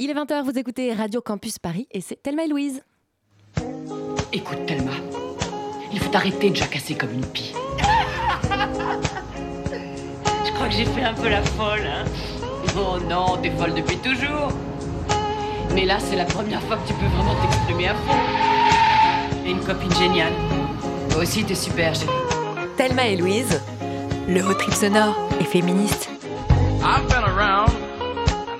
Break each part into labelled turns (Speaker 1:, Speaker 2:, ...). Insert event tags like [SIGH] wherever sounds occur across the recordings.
Speaker 1: Il est 20h, vous écoutez Radio Campus Paris et c'est Thelma et Louise.
Speaker 2: Écoute, Thelma, il faut arrêter de jacasser comme une pie. [LAUGHS] Je crois que j'ai fait un peu la folle, hein. Oh non, t'es folle depuis toujours. Mais là, c'est la première fois que tu peux vraiment t'exprimer à fond. Et une copine géniale. Toi aussi, t'es super, chérie.
Speaker 1: Thelma et Louise, le haut trip sonore et féministe.
Speaker 3: I've been around.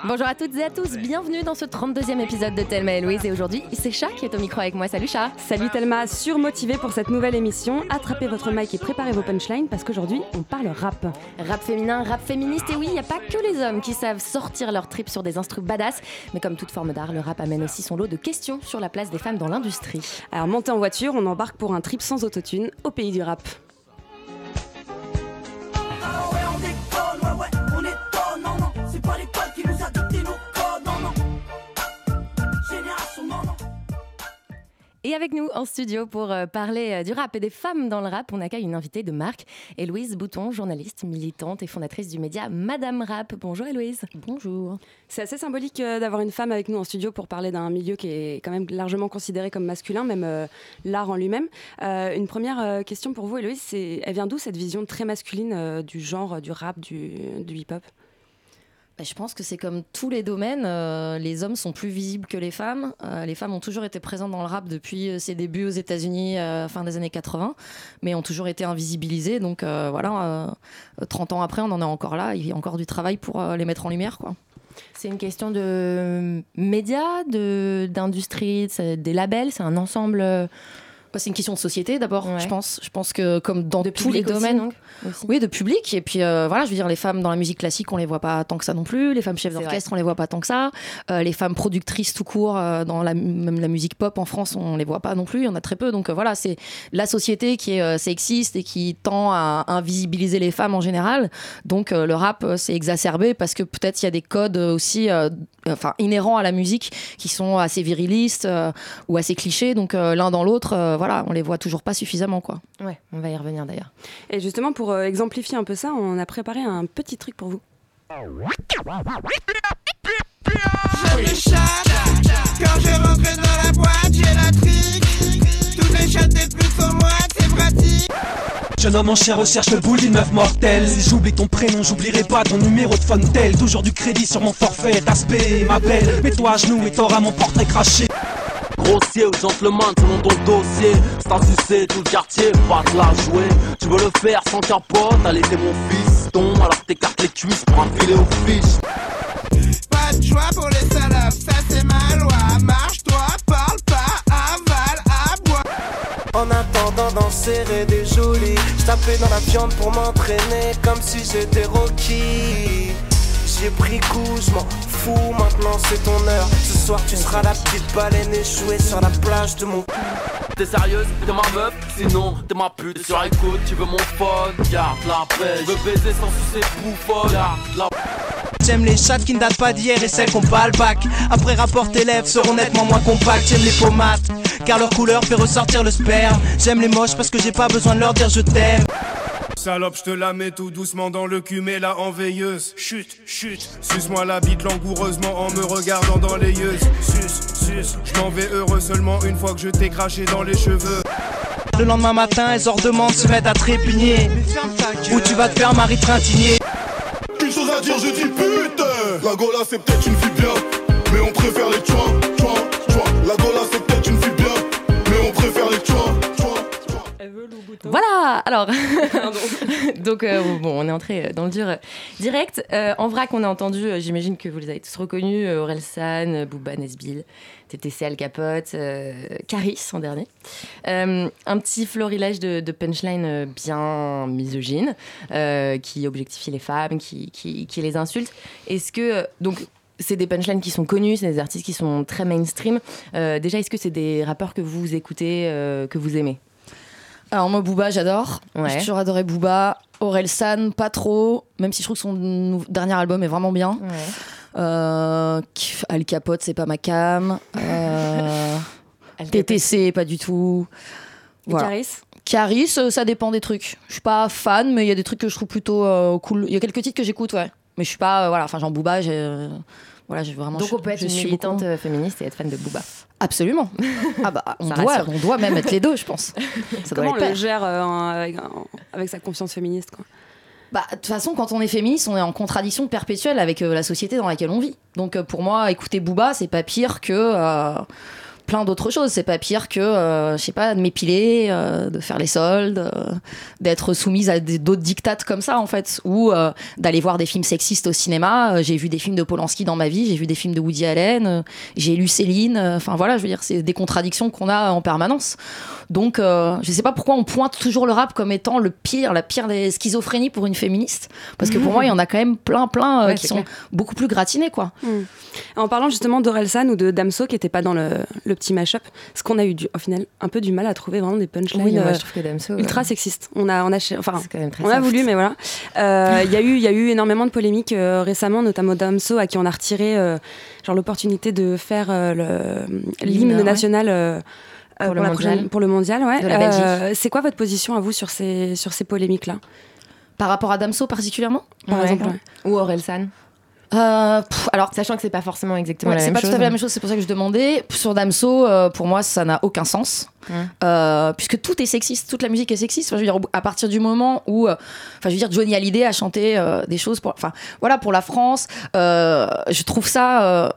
Speaker 1: Bonjour à toutes et à tous, bienvenue dans ce 32e épisode de Thelma et Louise. Et aujourd'hui, c'est Chat qui est au micro avec moi. Salut Chat
Speaker 4: Salut Thelma, surmotivée pour cette nouvelle émission. Attrapez votre mic et préparez vos punchlines parce qu'aujourd'hui, on parle rap.
Speaker 1: Rap féminin, rap féministe, et oui, il n'y a pas que les hommes qui savent sortir leur trip sur des instruments badass. Mais comme toute forme d'art, le rap amène aussi son lot de questions sur la place des femmes dans l'industrie.
Speaker 4: Alors montez en voiture, on embarque pour un trip sans autotune au pays du rap.
Speaker 1: Et avec nous en studio pour euh, parler euh, du rap et des femmes dans le rap, on accueille une invitée de marque, Héloïse Bouton, journaliste, militante et fondatrice du média Madame Rap. Bonjour Héloïse. Bonjour.
Speaker 4: C'est assez symbolique euh, d'avoir une femme avec nous en studio pour parler d'un milieu qui est quand même largement considéré comme masculin, même euh, l'art en lui-même. Euh, une première question pour vous, Héloïse, c'est elle vient d'où cette vision très masculine euh, du genre, du rap, du, du hip-hop?
Speaker 5: Bah, je pense que c'est comme tous les domaines, euh, les hommes sont plus visibles que les femmes. Euh, les femmes ont toujours été présentes dans le rap depuis euh, ses débuts aux États-Unis, fin des années 80, mais ont toujours été invisibilisées. Donc voilà, euh, 30 ans après, on en est encore là. Il y a encore du travail pour les mettre en lumière. Quoi.
Speaker 1: C'est une question de médias, d'industrie, des labels, c'est un ensemble
Speaker 5: c'est une question de société d'abord,
Speaker 1: Ouais.
Speaker 5: je pense. Je pense que comme dans
Speaker 1: de
Speaker 5: tous les
Speaker 1: aussi,
Speaker 5: domaines,
Speaker 1: donc, aussi.
Speaker 5: Oui, de public. Et puis euh, voilà, je veux dire, les femmes dans la musique classique, on les voit pas tant que ça non plus. Les femmes chefs d'orchestre, on les voit pas tant que ça. Euh, les femmes productrices tout court euh, dans la, même la musique pop en France, on les voit pas non plus. Il y en a très peu. Donc voilà, c'est la société qui est sexiste et qui tend à invisibiliser les femmes en général. Donc le rap, c'est exacerbé parce que peut-être il y a des codes aussi, enfin inhérents à la musique, qui sont assez virilistes ou assez clichés. Donc l'un dans l'autre, voilà, on les voit toujours pas suffisamment, quoi.
Speaker 1: Ouais, on va y revenir d'ailleurs.
Speaker 4: Et justement, pour euh, exemplifier un peu ça, on a préparé un petit truc pour vous.
Speaker 6: Jeune homme en chien recherche le boule d'une meuf mortelle. Si j'oublie ton prénom, j'oublierai pas ton numéro de Fontel Toujours du crédit sur mon forfait, aspect ma belle. Mets-toi à genoux et t'auras mon portrait craché.
Speaker 7: Grossier ou gentleman selon ton dossier. C'est un succès tout le quartier, pas te la jouer. Tu veux le faire sans capote, allez t'es mon fiston. Alors t'écartes les cuisses pour un filet aux fiches
Speaker 8: Pas de joie pour les salopes, ça c'est ma loi. Marche-toi,
Speaker 9: serrer des je dans la viande pour m'entraîner comme si j'étais Rocky. J'ai pris coup, je m'en fous, maintenant c'est ton heure. Ce soir tu seras la petite baleine échouée sur la plage de mon
Speaker 7: T'es sérieuse, t'es ma meuf, sinon t'es ma pute. Sur écoute, tu veux mon phone, garde la paix. Je veux baiser sans sucer bouffonne, garde la
Speaker 6: J'aime les chattes qui ne datent pas d'hier et celles qu'on pas le bac. Après rapport tes lèvres seront nettement moins compactes. J'aime les pomates, car leur couleur fait ressortir le sperme. J'aime les moches parce que j'ai pas besoin de leur dire je t'aime
Speaker 8: Salope, je te la mets tout doucement dans le cul, mais la en veilleuse. Chut, chut, suce-moi la bite langoureusement en me regardant dans les yeux. Suce, suce, je m'en vais heureux seulement une fois que je t'ai craché dans les cheveux.
Speaker 6: Le lendemain matin, elles ordemment se mettent à trépigner Ou tu vas te faire Marie Trintigner
Speaker 8: Une chose à dire, je dis putain La Gola c'est peut-être une fille bien Mais on préfère les tchois,
Speaker 1: Voilà, alors, [LAUGHS] donc euh, bon, on est entré dans le dur euh, direct. Euh, en vrac, on a entendu, euh, j'imagine que vous les avez tous reconnus, Aurel San, Booba Nesbill, TTC Al Capote, Caris en dernier. Un petit florilège de, de punchline bien misogyne, qui objectifie les femmes, qui, qui, qui les insulte. Est-ce que, donc, c'est des punchlines qui sont connus, c'est des artistes qui sont très mainstream. Euh, déjà, est-ce que c'est des rappeurs que vous écoutez, euh, que vous aimez?
Speaker 5: Alors moi Booba j'adore,
Speaker 1: Ouais.
Speaker 5: j'ai toujours adoré Booba, Aurel San pas trop, même si je trouve que son dernier album est vraiment bien. Euh, Al Capote c'est pas ma cam, euh, [LAUGHS] TTC pas du tout. Voilà.
Speaker 4: Caris?
Speaker 5: Caris euh, ça dépend des trucs. Je suis pas fan mais il y a des trucs que je trouve plutôt euh, cool. Il y a quelques titres que j'écoute ouais, mais je suis pas voilà enfin Jean Booba j'ai, Voilà, je vraiment.
Speaker 1: Donc on peut être une militante
Speaker 5: beaucoup.
Speaker 1: euh, féministe et être fan de Booba.
Speaker 5: Absolument. [LAUGHS] Ah bah, on doit, on doit même être les deux, je pense. [LAUGHS] Ça doit
Speaker 4: Comment on
Speaker 5: être
Speaker 4: le gère euh, en- avec, en- avec sa confiance féministe quoi?
Speaker 5: Bah, de toute façon, quand on est féministe, on est en contradiction perpétuelle avec euh, la société dans laquelle on vit. Donc, euh, pour moi, écouter Booba, c'est pas pire que euh, plein d'autres choses. C'est pas pire que, euh, je sais pas, de m'épiler, euh, de faire les soldes, euh, d'être soumise à d'autres dictates comme ça, en fait. Ou euh, d'aller voir des films sexistes au cinéma. J'ai vu des films de Polanski dans ma vie, j'ai vu des films de Woody Allen, j'ai lu Céline. Enfin, voilà, je veux dire, c'est des contradictions qu'on a en permanence. Donc, je sais pas pourquoi on pointe toujours le rap comme étant le pire, la pire des schizophrénies pour une féministe. Parce que pour moi, il y en a quand même plein, plein
Speaker 4: Ouais,
Speaker 5: qui sont
Speaker 4: clair.
Speaker 5: beaucoup plus gratinées, quoi.
Speaker 4: En parlant justement d'Orelsan ou de Damso qui n'était pas dans le, le petit mashup, ce qu'on a eu du, au final un peu du mal à trouver vraiment des punchlines
Speaker 1: Oui, moi
Speaker 4: euh,
Speaker 1: je trouve que Damso. euh,
Speaker 4: ultra sexistes. On a, on a, enfin, on a voulu, mais voilà. Euh, Il y a eu, il y a eu énormément de polémiques récemment, notamment Damso à qui on a retiré genre l'opportunité de faire l'hymne national. euh,
Speaker 1: Pour le mondial.
Speaker 4: pour le mondial, ouais. Euh, c'est quoi votre position à vous sur ces, sur ces polémiques-là?
Speaker 5: Par rapport à Damso particulièrement?
Speaker 4: Par
Speaker 1: Ouais.
Speaker 4: exemple, ouais.
Speaker 1: Ou Orelsan.
Speaker 5: Euh, pff, alors,
Speaker 1: Sachant que c'est pas forcément exactement
Speaker 5: Ouais,
Speaker 1: la
Speaker 5: c'est
Speaker 1: même
Speaker 5: pas
Speaker 1: chose.
Speaker 5: tout à fait la même chose, c'est pour ça que je demandais. Sur Damso, euh, pour moi, ça n'a aucun sens. Euh, puisque tout est sexiste, toute la musique est sexiste. Enfin, je veux dire, à partir du moment où, euh, enfin, je veux dire, Johnny Hallyday a chanté euh, des choses pour, enfin, voilà, pour la France. euh, je trouve ça.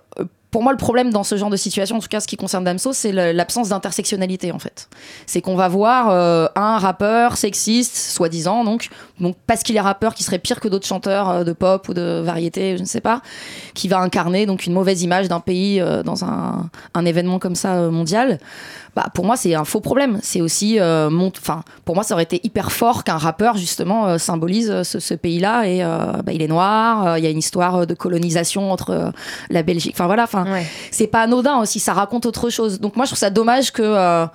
Speaker 5: Pour moi, le problème dans ce genre de situation, en tout cas ce qui concerne Damso, c'est l'absence d'intersectionnalité en fait. C'est qu'on va voir euh, un rappeur sexiste, soi-disant, donc, parce qu'il est rappeur, qui serait pire que d'autres chanteurs euh, de pop ou de variété, je ne sais pas, qui va incarner donc une mauvaise image d'un pays euh, dans un, événement comme ça mondial. Bah, pour moi, c'est un faux problème. C'est aussi, enfin, pour moi, ça aurait été hyper fort qu'un rappeur justement symbolise ce, pays-là et bah, il est noir. Il y a une histoire de colonisation entre la Belgique. Enfin voilà,
Speaker 1: Ouais.
Speaker 5: c'est pas anodin aussi. Ça raconte autre chose. Donc moi, je trouve ça dommage que euh,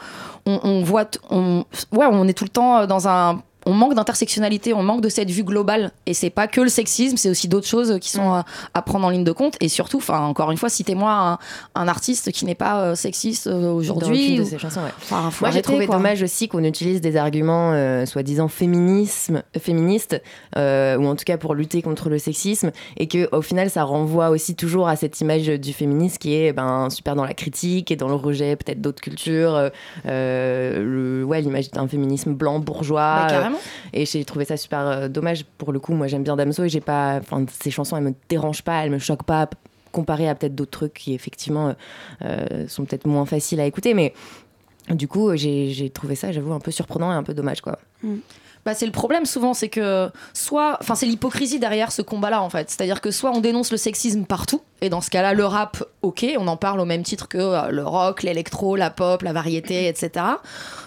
Speaker 5: on, on voit, on, ouais, on est tout le temps euh, dans un on manque d'intersectionnalité, on manque de cette vue globale. Et c'est pas que le sexisme, c'est aussi d'autres choses qui sont à, à prendre en ligne de compte. Et surtout, enfin, encore une fois, citez-moi un, un artiste qui n'est pas euh, sexiste euh, aujourd'hui. ou-
Speaker 1: ouais.
Speaker 5: Enfin,
Speaker 1: Moi, j'ai trouvé
Speaker 5: quoi.
Speaker 1: dommage aussi qu'on utilise des arguments euh, soi-disant féminisme, féministes, euh, ou en tout cas pour lutter contre le sexisme, et que au final, ça renvoie aussi toujours à cette image du féminisme qui est ben, super dans la critique et dans le rejet peut-être d'autres cultures, euh, euh, le, ouais, l'image d'un féminisme blanc bourgeois.
Speaker 5: Bah,
Speaker 1: euh. Et j'ai trouvé ça super euh, dommage pour le coup. Moi, j'aime bien Damso et j'ai pas, enfin, ces chansons, elles me dérangent pas, elles me choquent pas comparé à peut-être d'autres trucs qui effectivement euh, euh, sont peut-être moins faciles à écouter, mais du coup, j'ai j'ai trouvé ça, j'avoue, un peu surprenant et un peu dommage, quoi.
Speaker 5: Bah, c'est le problème souvent, c'est que soit, enfin c'est l'hypocrisie derrière ce combat-là en fait. C'est-à-dire que soit on dénonce le sexisme partout, et dans ce cas-là le rap, ok, on en parle au même titre que euh, le rock, l'électro, la pop, la variété, etc.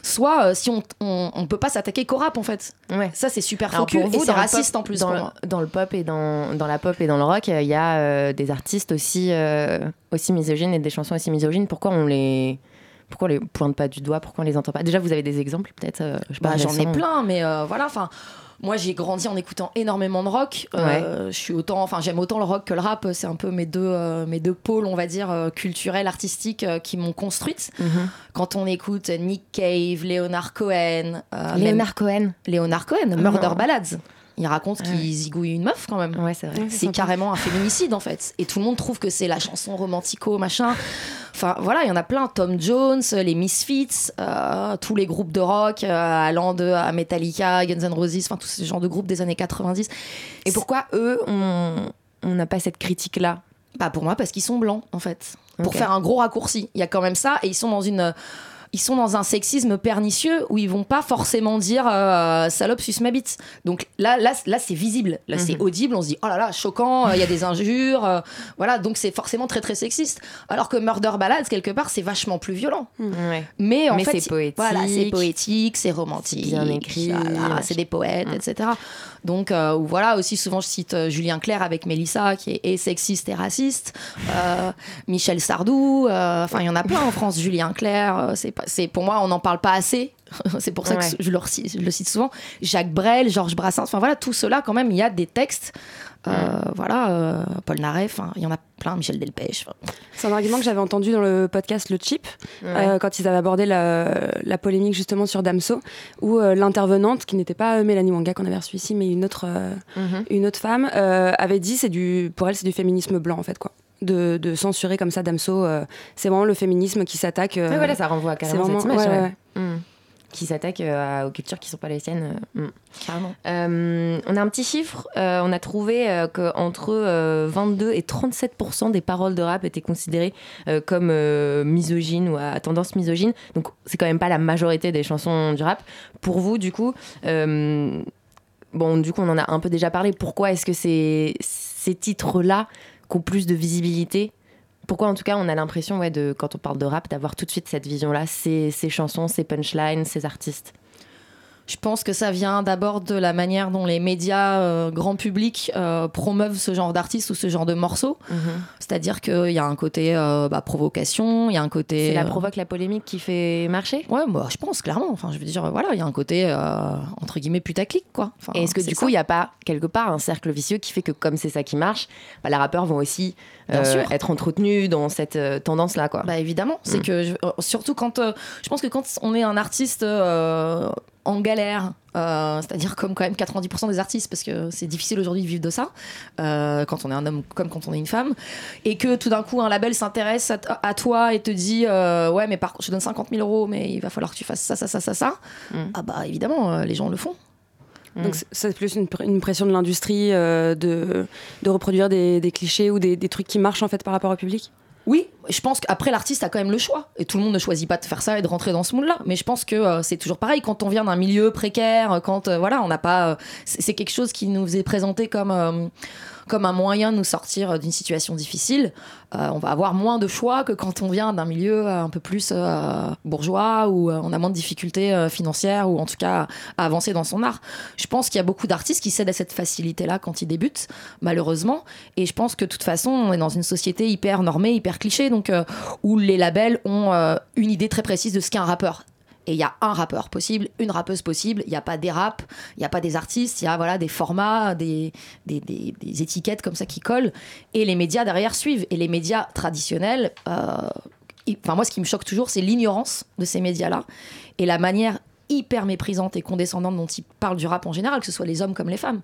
Speaker 5: Soit euh, si on, on, on peut pas s'attaquer qu'au rap en fait.
Speaker 1: Ouais.
Speaker 5: Ça c'est super faux et c'est raciste
Speaker 1: pop-
Speaker 5: en plus
Speaker 1: dans,
Speaker 5: pour
Speaker 1: le-
Speaker 5: moi.
Speaker 1: dans le pop et dans, dans la pop et dans le rock, il y a euh, des artistes aussi, aussi misogynes et des chansons aussi misogynes. Pourquoi on les, pourquoi on les pointe pas du doigt? Pourquoi on les entend pas? Déjà, vous avez des exemples, peut-être euh,
Speaker 5: Bah, j'en ai plein, mais euh, voilà, enfin. Moi, j'ai grandi en écoutant énormément de rock. Euh, Je suis autant, enfin, j'aime autant le rock que le rap. C'est un peu mes deux, euh, mes deux pôles, on va dire, euh, culturels, artistiques, qui m'ont construite.
Speaker 1: Mhm.
Speaker 5: Quand on écoute Nick Cave, Leonard Cohen, même-
Speaker 1: Leonard Cohen.
Speaker 5: Leonard Cohen, Murder Ballads. Il raconte qu'il
Speaker 1: ouais.
Speaker 5: zigouille une meuf quand même.
Speaker 1: Ouais, c'est vrai.
Speaker 5: C'est carrément un féminicide en fait. Et tout le monde trouve que c'est la chanson romantico, machin. Enfin voilà, il y en a plein. Tom Jones, les Misfits, euh, tous les groupes de rock, euh, allant de à Metallica, Guns N' Roses, enfin tous ces genres de groupes des années 90.
Speaker 1: Et pourquoi eux, on n'a pas cette critique-là?
Speaker 5: Bah pour moi parce qu'ils sont blancs en fait. Pour faire un gros raccourci, il y a quand même ça et ils sont dans une ils sont dans un sexisme pernicieux où ils vont pas forcément dire euh, salope suce ma bite. Donc là là là c'est visible, là c'est
Speaker 1: Mhm.
Speaker 5: audible, on se dit oh là là choquant, euh, il y a des injures, euh, voilà donc c'est forcément très très sexiste. Alors que Murder Ballads quelque part c'est vachement plus violent.
Speaker 1: Ouais.
Speaker 5: Mais en
Speaker 1: Mais
Speaker 5: fait
Speaker 1: c'est poétique.
Speaker 5: Voilà c'est poétique, c'est romantique,
Speaker 1: C'est
Speaker 5: voilà, des poètes
Speaker 1: Mm.
Speaker 5: etc. Donc euh, voilà aussi souvent je cite euh, Julien Clerc avec Mélissa qui est et sexiste et raciste, Euh, Michel Sardou, enfin il y en a plein en France, Julien Clerc, c'est pour moi on n'en parle pas assez. [LAUGHS] c'est pour ça
Speaker 1: Ouais.
Speaker 5: que je le, je le cite souvent. Jacques Brel, Georges Brassens, enfin voilà tout cela quand même il y a des textes. Euh, Voilà, euh, Paul Naref, il y en a plein, Michel Delpech.
Speaker 4: C'est un argument que j'avais entendu dans le podcast Le Chip, euh, quand ils avaient abordé la, la polémique justement sur Damso, où l'intervenante, qui n'était pas Mélanie Wanga qu'on avait reçue ici, mais une autre,
Speaker 1: Mhm.
Speaker 4: une autre femme, avait dit c'est du, pour elle c'est du féminisme blanc en fait quoi. de, de censurer comme ça Damso. c'est vraiment le féminisme qui s'attaque.
Speaker 1: voilà, ça renvoie carrément
Speaker 4: vraiment-
Speaker 1: cette image.
Speaker 4: ouais,
Speaker 1: ouais.
Speaker 4: ouais.
Speaker 1: Qui s'attaque euh, aux cultures qui sont pas les siennes. euh, mm. Euh, on a un petit chiffre. on a trouvé qu'entre euh, 22 et 37 des paroles de rap étaient considérées comme misogynes ou à tendance misogyne. Donc c'est quand même pas la majorité des chansons du rap. Pour vous, du coup, bon, du coup, on en a un peu déjà parlé. Pourquoi est-ce que ces, ces titres-là qui ont plus de visibilité pourquoi en tout cas on a l'impression, ouais, de, quand on parle de rap, d'avoir tout de suite cette vision-là, ces, ces chansons, ces punchlines, ces artistes
Speaker 5: Je pense que ça vient d'abord de la manière dont les médias euh, grand public euh, promeuvent ce genre d'artistes ou ce genre de morceaux. C'est-à-dire qu'il y a un côté euh, bah, provocation, il y a un côté.
Speaker 1: C'est la provoque, la polémique qui fait marcher?
Speaker 5: Ouais, bah, je pense clairement. Enfin, je veux dire, voilà, il y a un côté entre guillemets putaclic, quoi. Enfin,
Speaker 1: Et est-ce que du
Speaker 5: ça.
Speaker 1: coup, il n'y a pas quelque part un cercle vicieux qui fait que comme c'est ça qui marche, bah, les rappeurs vont aussi être entretenus dans cette tendance-là quoi?
Speaker 5: Bah évidemment, c'est
Speaker 1: Mm.
Speaker 5: que je- surtout quand je pense que quand on est un artiste en galère, euh, c'est-à-dire comme quand même 90% des artistes, parce que c'est difficile aujourd'hui de vivre de ça, euh, quand on est un homme comme quand on est une femme, et que tout d'un coup un label s'intéresse à, t- à toi et te dit euh, ouais mais par contre je te donne 50 000 euros mais il va falloir que tu fasses ça ça ça ça ça,
Speaker 1: Mm.
Speaker 5: ah bah évidemment euh, les gens le font.
Speaker 4: Donc c'est- c'est plus une, pr- une pression de l'industrie euh, de, de reproduire des, des clichés ou des, des trucs qui marchent en fait par rapport au public?
Speaker 5: Oui, je pense qu'après l'artiste a quand même le choix et tout le monde ne choisit pas de faire ça et de rentrer dans ce monde-là. Mais je pense que euh, c'est toujours pareil quand on vient d'un milieu précaire, quand euh, voilà, on n'a pas, euh, c'est quelque chose qui nous est présenté comme euh, comme un moyen de nous sortir d'une situation difficile. Euh, on va avoir moins de choix que quand on vient d'un milieu euh, un peu plus euh, bourgeois où euh, on a moins de difficultés euh, financières ou en tout cas à avancer dans son art. Je pense qu'il y a beaucoup d'artistes qui cèdent à cette facilité-là quand ils débutent, malheureusement. Et je pense que de toute façon, on est dans une société hyper normée, hyper cliché, donc euh, où les labels ont euh, une idée très précise de ce qu'est un rappeur. Et il y a un rappeur possible, une rappeuse possible. Il n'y a pas des raps, il n'y a pas des artistes, il y a voilà, des formats, des, des, des- étiquettes comme ça qui collent. Et les médias derrière suivent. Et les médias traditionnels, euh, enfin moi ce qui me choque toujours, c'est l'ignorance de ces médias-là et la manière hyper méprisante et condescendante dont ils parlent du rap en général, que ce soit les hommes comme les femmes.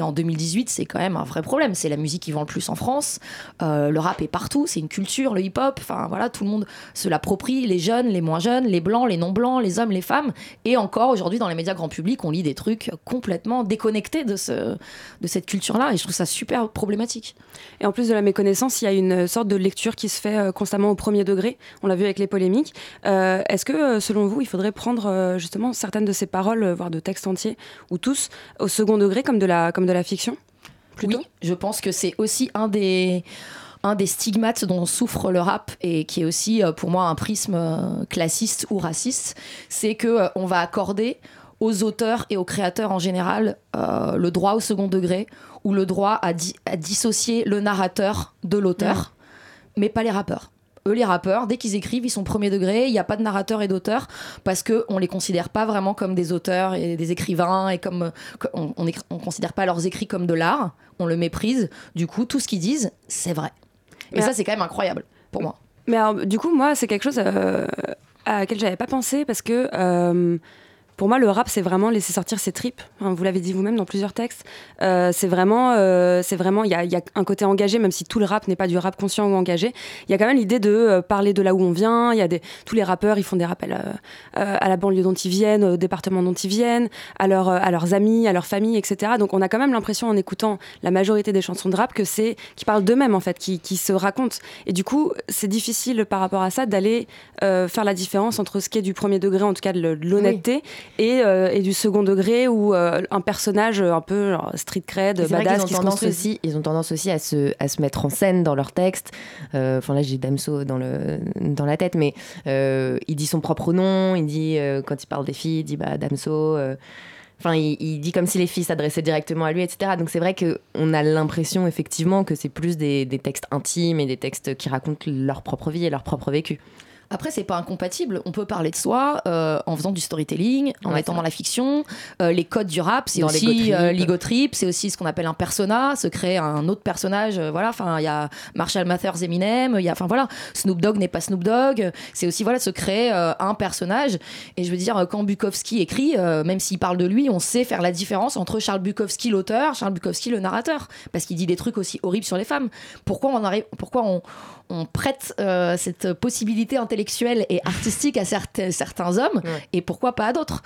Speaker 5: Et en 2018, c'est quand même un vrai problème. C'est la musique qui vend le plus en France. Euh, le rap est partout. C'est une culture, le hip-hop. Enfin, voilà, tout le monde se l'approprie. Les jeunes, les moins jeunes, les blancs, les non-blancs, les hommes, les femmes. Et encore aujourd'hui, dans les médias grand public, on lit des trucs complètement déconnectés de, ce, de cette culture-là. Et je trouve ça super problématique.
Speaker 4: Et en plus de la méconnaissance, il y a une sorte de lecture qui se fait euh, constamment au premier degré. On l'a vu avec les polémiques. Euh, Est-ce que, selon vous, il faudrait prendre justement certaines de ces paroles, voire de textes entiers, ou tous, au second degré, comme de la, comme la fiction
Speaker 5: Oui, je pense que c'est aussi un des un des stigmates dont souffre le rap et qui est aussi euh, pour moi un prisme euh, classiste ou raciste, c'est que euh, on va accorder aux auteurs et aux créateurs en général euh, le droit au second degré ou le droit à, di- à dissocier le narrateur de l'auteur, mais pas les rappeurs. Eux, les rappeurs, dès qu'ils écrivent, ils sont premier degré, il n'y a pas de narrateur et d'auteur, parce qu'on ne les considère pas vraiment comme des auteurs et des écrivains, et comme, on ne on considère pas leurs écrits comme de l'art, on le méprise. Du coup, tout ce qu'ils disent, c'est vrai. Et
Speaker 4: Mais-
Speaker 5: ça, c'est quand même incroyable pour moi.
Speaker 4: Mais alors, du coup, moi, c'est quelque chose euh, à laquelle j'avais pas pensé parce que euh, pour moi, le rap, c'est vraiment laisser sortir ses tripes. Hein, vous l'avez dit vous-même dans plusieurs textes. Euh, c'est vraiment, euh, il y a, un côté engagé, même si tout le rap n'est pas du rap conscient ou engagé. Il y a quand même l'idée de euh, parler de là où on vient. Y a tous les rappeurs, ils font des rappels à la banlieue dont ils viennent, au département dont ils viennent, à, leur, à leurs amis, à leur famille, etc. Donc, on a quand même l'impression, en écoutant la majorité des chansons de rap, que c'est qui parlent d'eux-mêmes en fait, qui, se racontent. Et du coup, c'est difficile par rapport à ça d'aller faire la différence entre ce qui est du premier degré, en tout cas de l'honnêteté, et, euh, et du second degré où euh, un personnage un peu genre, street cred, badass qui
Speaker 1: tendance aussi, ils ont tendance aussi à se, à se mettre en scène dans leurs textes. Euh, Enfin là, j'ai Damso dans le dans la tête, mais euh, il dit son propre nom. Il dit euh, quand il parle des filles, il dit bah Damso. euh, Enfin, il, il dit comme si les filles s'adressaient directement à lui, etc. Donc c'est vrai que on a l'impression effectivement que c'est plus des, des textes intimes et des textes qui racontent leur propre vie et leur propre vécu.
Speaker 5: Après, c'est pas incompatible. On peut parler de soi euh, en faisant du storytelling, en
Speaker 1: Ouais,
Speaker 5: étant
Speaker 1: c'est
Speaker 5: dans la fiction. Euh, les codes du rap, c'est aussi
Speaker 1: l'ego trip.
Speaker 5: euh, l'ego trip, c'est aussi ce qu'on appelle un persona, se créer un autre personnage. voilà, enfin, il y a Marshall Mathers, Eminem, il y a, enfin voilà, Snoop Dogg n'est pas Snoop Dogg. C'est aussi voilà, se créer un personnage. Et je veux dire, quand Bukowski écrit, même s'il parle de lui, on sait faire la différence entre Charles Bukowski l'auteur, Charles Bukowski le narrateur, parce qu'il dit des trucs aussi horribles sur les femmes. Pourquoi on arrive, pourquoi on on prête cette possibilité intellectuelle et artistique à certains, certains hommes
Speaker 1: Ouais.
Speaker 5: et pourquoi pas à d'autres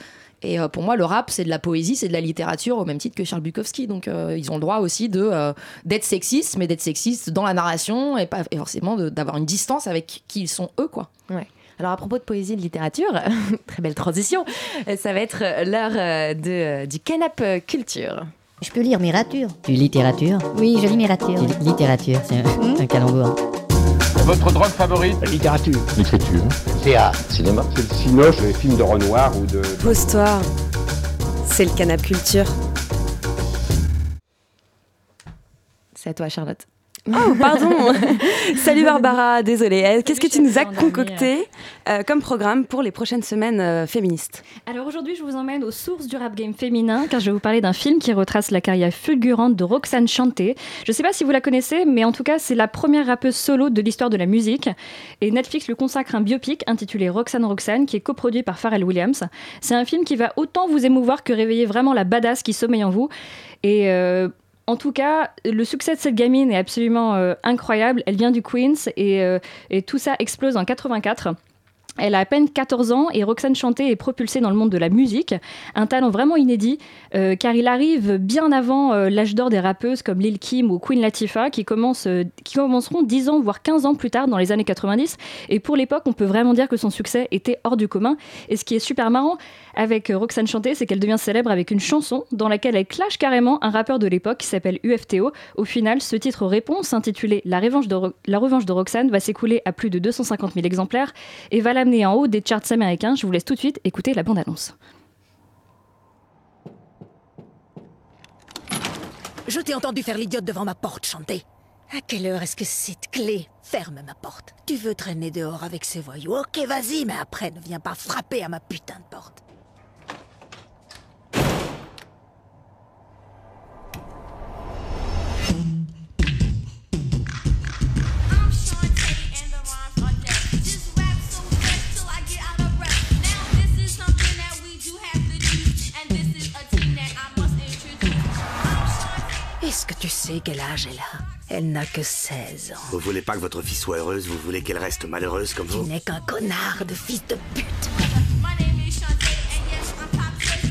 Speaker 5: et euh, pour moi, le rap, c'est de la poésie, c'est de la littérature, au même titre que Charles Bukowski. Donc, euh, ils ont le droit aussi de euh, d'être sexistes, mais d'être sexistes dans la narration et pas et forcément d'avoir une distance avec qui ils sont eux, quoi.
Speaker 1: Ouais. Alors à propos de poésie et de littérature, [LAUGHS] très belle transition, ça va être l'heure de, du canap culture.
Speaker 10: Je peux lire Mirature
Speaker 11: Tu littérature
Speaker 10: Oui, je lis Mirature.
Speaker 11: Li- Littérature, c'est un, un calembour.
Speaker 3: Votre drogue favorite
Speaker 12: Littérature.
Speaker 13: L'écriture.
Speaker 12: Théâtre.
Speaker 13: Cinéma.
Speaker 12: C'est le cinoche des films de Renoir ou de...
Speaker 14: Pose-toi. C'est le canap culture.
Speaker 1: C'est à toi Charlotte.
Speaker 4: Oh, pardon [LAUGHS] Salut Barbara, désolée. Euh, Qu'est-ce que tu nous as concocté euh, comme programme pour les prochaines semaines euh, féministes
Speaker 15: Alors aujourd'hui, je vous emmène aux sources du rap game féminin car je vais vous parler d'un film qui retrace la carrière fulgurante de Roxane Chanté. Je ne sais pas si vous la connaissez, mais en tout cas, c'est la première rappeuse solo de l'histoire de la musique. Et Netflix lui consacre un biopic intitulé Roxane Roxane qui est coproduit par Pharrell Williams. C'est un film qui va autant vous émouvoir que réveiller vraiment la badass qui sommeille en vous. Et euh, en tout cas, le succès de cette gamine est absolument euh, incroyable. Elle vient du Queens et, euh, et tout ça explose en 84. Elle a à peine 14 ans et Roxane Chanté est propulsée dans le monde de la musique, un talent vraiment inédit euh, car il arrive bien avant euh, l'âge d'or des rappeuses comme Lil Kim ou Queen Latifah qui, euh, commenceront 10 ans voire 15 ans plus tard dans les années 90 et pour l'époque on peut vraiment dire que son succès était hors du commun et ce qui est super marrant avec Roxane Chanté c'est qu'elle devient célèbre avec une chanson dans laquelle elle clash carrément un rappeur de l'époque qui s'appelle UFTO. Au final ce titre réponse intitulé La revanche de, Ro- La revanche de Roxane va s'écouler à plus de 250 000 exemplaires et va en haut des charts américains. Je vous laisse tout de suite écouter la bande-annonce.
Speaker 10: Je t'ai entendu faire l'idiote devant ma porte chanter. À quelle heure est-ce que cette clé ferme ma porte? Tu veux traîner dehors avec ces voyous? Ok, vas-y, mais après, ne viens pas frapper à ma putain de porte. Est-ce que tu sais quel âge elle a Elle n'a que 16 ans.
Speaker 16: Vous voulez pas que votre fille soit heureuse, vous voulez qu'elle reste malheureuse comme
Speaker 10: Tu
Speaker 16: vous
Speaker 10: n'es qu'un connard de fils de pute.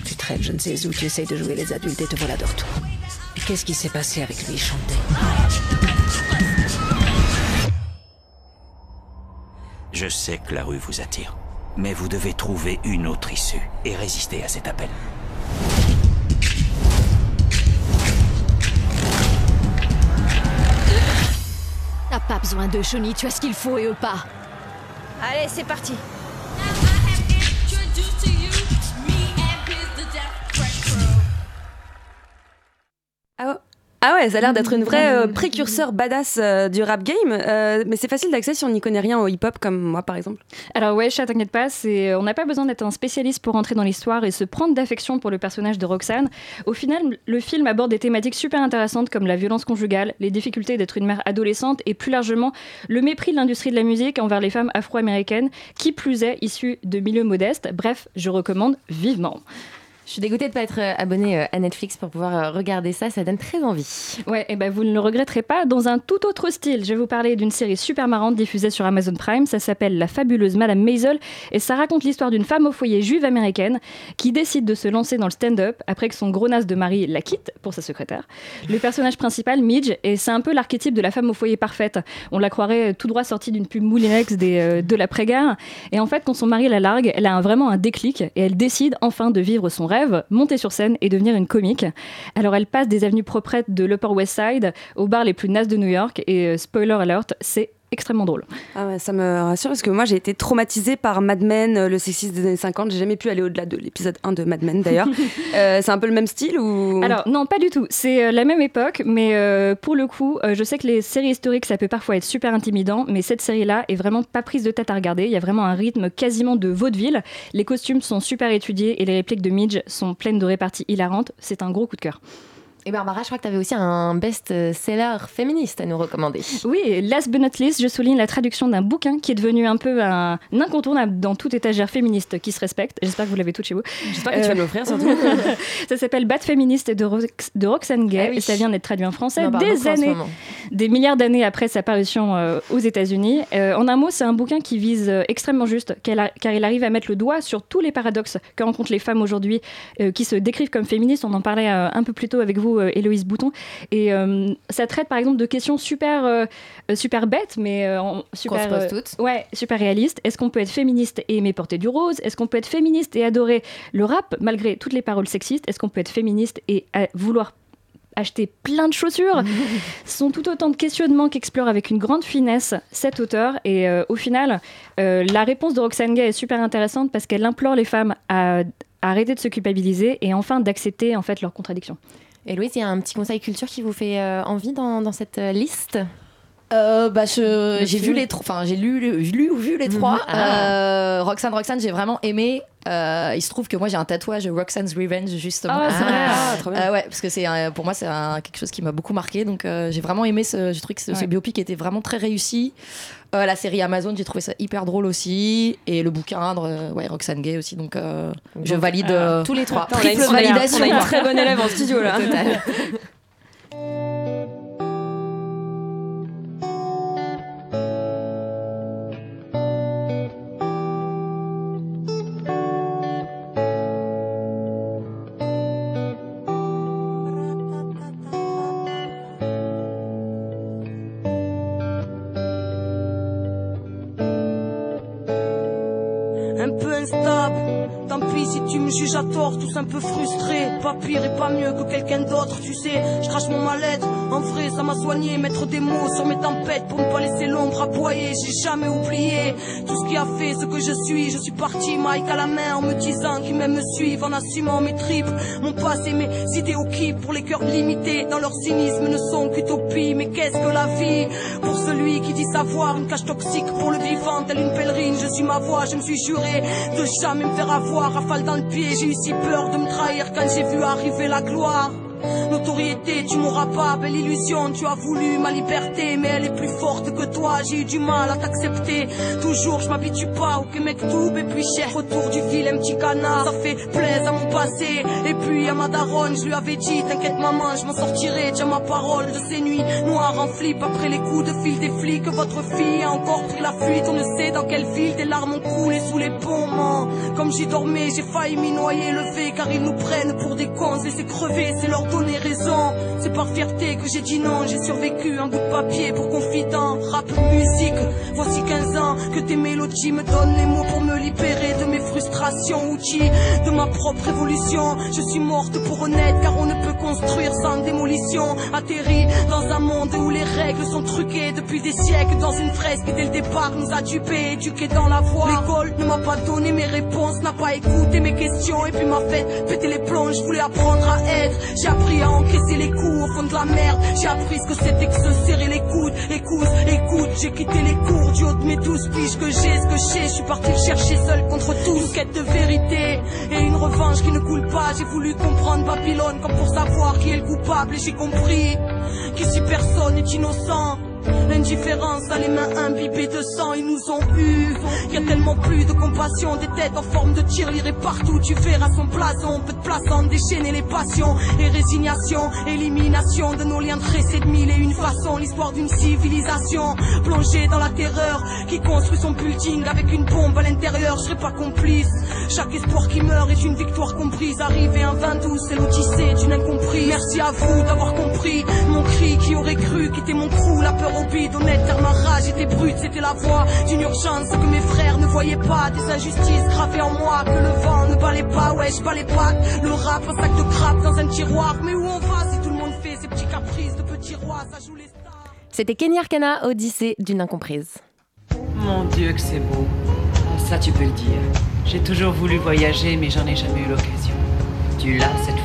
Speaker 10: Tu traînes je ne sais où, tu essayes de jouer les adultes et te voilà de retour. Et qu'est-ce qui s'est passé avec lui, Chanté
Speaker 17: Je sais que la rue vous attire, mais vous devez trouver une autre issue et résister à cet appel.
Speaker 18: T'as pas besoin de chenilles, tu as ce qu'il faut et eux pas.
Speaker 14: Allez, c'est parti.
Speaker 4: Ah ouais. Ah ouais, ça a l'air d'être une vraie euh, précurseur badass euh, du rap game, euh, mais c'est facile d'accès si on n'y connaît rien au hip-hop comme moi par exemple.
Speaker 15: Alors ouais, chat, t'inquiète pas, on n'a pas besoin d'être un spécialiste pour entrer dans l'histoire et se prendre d'affection pour le personnage de Roxane. Au final, le film aborde des thématiques super intéressantes comme la violence conjugale, les difficultés d'être une mère adolescente et plus largement le mépris de l'industrie de la musique envers les femmes afro-américaines, qui plus est issues de milieux modestes. Bref, je recommande vivement.
Speaker 1: Je suis dégoûtée de ne pas être euh, abonnée euh, à Netflix pour pouvoir euh, regarder ça, ça donne très envie.
Speaker 15: Ouais, et ben vous ne le regretterez pas. Dans un tout autre style, je vais vous parler d'une série super marrante diffusée sur Amazon Prime. Ça s'appelle La fabuleuse Madame Maisel et ça raconte l'histoire d'une femme au foyer juive américaine qui décide de se lancer dans le stand-up après que son gros nas de mari la quitte pour sa secrétaire. Le personnage principal, Midge, et c'est un peu l'archétype de la femme au foyer parfaite. On la croirait tout droit sortie d'une pub Moulinex des, euh, de l'après-guerre. Et en fait, quand son mari la largue, elle a un- vraiment un déclic et elle décide enfin de vivre son rêve, monter sur scène et devenir une comique. Alors elle passe des avenues proprettes de l'Upper West Side aux bars les plus nazes de New York et euh, spoiler alert, c'est extrêmement drôle.
Speaker 4: Ah ouais, ça me rassure parce que moi j'ai été traumatisée par Mad Men, euh, le sexisme des années 50. J'ai jamais pu aller au-delà de l'épisode 1 de Mad Men d'ailleurs. [LAUGHS] Euh, c'est un peu le même style ou?
Speaker 15: Alors non, pas du tout. C'est euh, la même époque, mais euh, pour le coup, euh, je sais que les séries historiques, ça peut parfois être super intimidant, mais cette série-là est vraiment pas prise de tête à regarder. Il y a vraiment un rythme quasiment de vaudeville. Les costumes sont super étudiés et les répliques de Midge sont pleines de réparties hilarantes. C'est un gros coup de cœur.
Speaker 1: Et Barbara, je crois que tu avais aussi un best-seller féministe à nous recommander.
Speaker 15: Oui, last but not least, je souligne la traduction d'un bouquin qui est devenu un peu un incontournable dans toute étagère féministe qui se respecte. J'espère que vous l'avez tout chez vous.
Speaker 4: J'espère que tu vas me l'offrir surtout. [LAUGHS]
Speaker 15: ça s'appelle Bad Féministe de, Rox- de Roxane Gay et ça vient d'être traduit en français des années, des milliards d'années après sa parution euh, aux États-Unis. Euh, en un mot, c'est un bouquin qui vise euh, extrêmement juste, car il arrive à mettre le doigt sur tous les paradoxes que rencontrent les femmes aujourd'hui euh, qui se décrivent comme féministes. On en parlait euh, un peu plus tôt avec vous, euh, Héloïse Bouton. Et euh, ça traite par exemple de questions super, euh, super bêtes, mais super,
Speaker 1: se pose toutes.
Speaker 15: ouais, super réalistes. Est-ce qu'on peut être féministe et aimer porter du rose? Est-ce qu'on peut être féministe et adorer le rap malgré toutes les paroles sexistes? Est-ce qu'on peut être féministe et vouloir acheter plein de chaussures? [LAUGHS] Ce sont tout autant de questionnements qu'explore avec une grande finesse cet auteur. Et euh, au final, euh, la réponse de Roxane Gay est super intéressante parce qu'elle implore les femmes à, à arrêter de se culpabiliser et enfin d'accepter en fait leurs contradictions.
Speaker 1: Et Louise, il y a un petit conseil culture qui vous fait euh, envie dans, dans cette euh, liste?
Speaker 5: Euh, bah, j'ai vu les trois, enfin j'ai lu, lu, lu ou vu les trois.
Speaker 1: Ah.
Speaker 5: Euh, Roxane, Roxane, j'ai vraiment aimé. Euh, il se trouve que moi j'ai un tatouage Roxane's Revenge justement.
Speaker 15: Ah, c'est vrai.
Speaker 4: Ah, trop bien.
Speaker 5: Euh, ouais, parce que c'est pour moi c'est quelque chose qui m'a beaucoup marqué. Donc euh, j'ai vraiment aimé ce, je trouve que ce, biopic était vraiment très réussi. Euh, la série Amazon, j'ai trouvé ça hyper drôle aussi. Et le bouquin, de, ouais, Roxane Gay aussi. Donc euh, je valide euh,
Speaker 1: Tous les trois.
Speaker 4: Attends,
Speaker 5: triple
Speaker 4: on a une-
Speaker 5: validation.
Speaker 4: On a une très bonne élève en studio là. [LAUGHS]
Speaker 1: Total. [LAUGHS]
Speaker 19: un peu frustré. Pas pire et pas mieux que quelqu'un d'autre, tu sais. Je crache mon mal-être. En vrai, ça m'a soigné. Mettre des mots sur mes tempêtes pour ne pas laisser l'ombre aboyer. J'ai jamais oublié tout ce qui a fait ce que je suis. Je suis parti, Mike à la main, en me disant qu'ils m'aiment me suivent, en assumant mes tripes. Mon passé, mes idées au qui pour les cœurs limités. Dans leur cynisme ne sont qu'utopie. Mais qu'est-ce que la vie Pour celui qui dit savoir, une cage toxique pour le vivant, telle une pèlerine? Je suis ma voix, je me suis juré de jamais me faire avoir. Rafale dans le pied, j'ai eu si peur de me trahir quand j'ai vu arriver la gloire. Notoriété, tu m'auras pas, belle illusion, tu as voulu ma liberté, mais elle est plus forte que toi, j'ai eu du mal à t'accepter. Toujours, je m'habitue pas au que mec tout et puis cher. Retour du vilain petit canard, ça fait plaisir à mon passé. Et puis à ma daronne, je lui avais dit, t'inquiète maman, je m'en sortirai, tiens ma parole de ces nuits noires en flip après les coups de fil des flics. Votre fille a encore pris la fuite, on ne sait dans quelle ville, des larmes ont coulé sous les ponts. Comme j'y dormais, j'ai failli m'y noyer, lever, car ils nous prennent pour des cons, se laisser crever, c'est leur raison. C'est par fierté que j'ai dit non, j'ai survécu un bout de papier pour confident. Rap, musique, voici 15 ans que tes mélodies me donnent les mots pour me libérer de mes frustrations, outils de ma propre évolution. Je suis morte pour honnête, car on ne peut construire sans démolition. Atterri dans un monde où les règles sont truquées depuis des siècles, dans une fresque dès le départ nous a dupés, éduqués dans la voie. L'école ne m'a pas donné mes réponses, n'a pas écouté mes questions, et puis m'a fait péter les plombs. Je voulais apprendre à être, appris à encaisser les coups au fond de la merde. J'ai appris ce que c'était que se serrer les coudes. Écoute, écoute, j'ai quitté les cours du haut de mes douze piges que j'ai, ce que j'ai. Je suis parti le chercher seul contre tout. Une quête de vérité et une revanche qui ne coule pas. J'ai voulu comprendre Babylone comme pour savoir qui est le coupable. Et j'ai compris qu'ici personne n'est innocent. L'indifférence a les mains imbibées de sang, ils nous ont eu. Y a tellement plus de compassion, des têtes en forme de tirelire et partout tu verras son blason. Peu de place en déchaîner les passions et résignation, élimination de nos liens tressés de mille et une façon. L'histoire d'une civilisation plongée dans la terreur qui construit son building avec une bombe à l'intérieur. Je serai pas complice. Chaque espoir qui meurt est une victoire comprise. Arrivé un 22, c'est l'odyssée d'une incomprise. Merci à vous d'avoir compris mon cri qui aurait cru quitter mon crew. La peur au bide, honnête, car ma rage était brute. C'était la voix d'une urgence que mes frères ne voyaient pas. Des injustices gravées en moi que le vent ne balait pas. Ouais, je balais pas. Le rap, un sac de crabe dans un tiroir. Mais où on va si tout le monde fait ses petits caprices de petits rois? Ça joue les stars.
Speaker 1: C'était Kenny Arcana, Odyssée d'une incomprise.
Speaker 2: Mon Dieu, que c'est beau. Ça, tu peux le dire. J'ai toujours voulu voyager, mais j'en ai jamais eu l'occasion. Tu l'as cette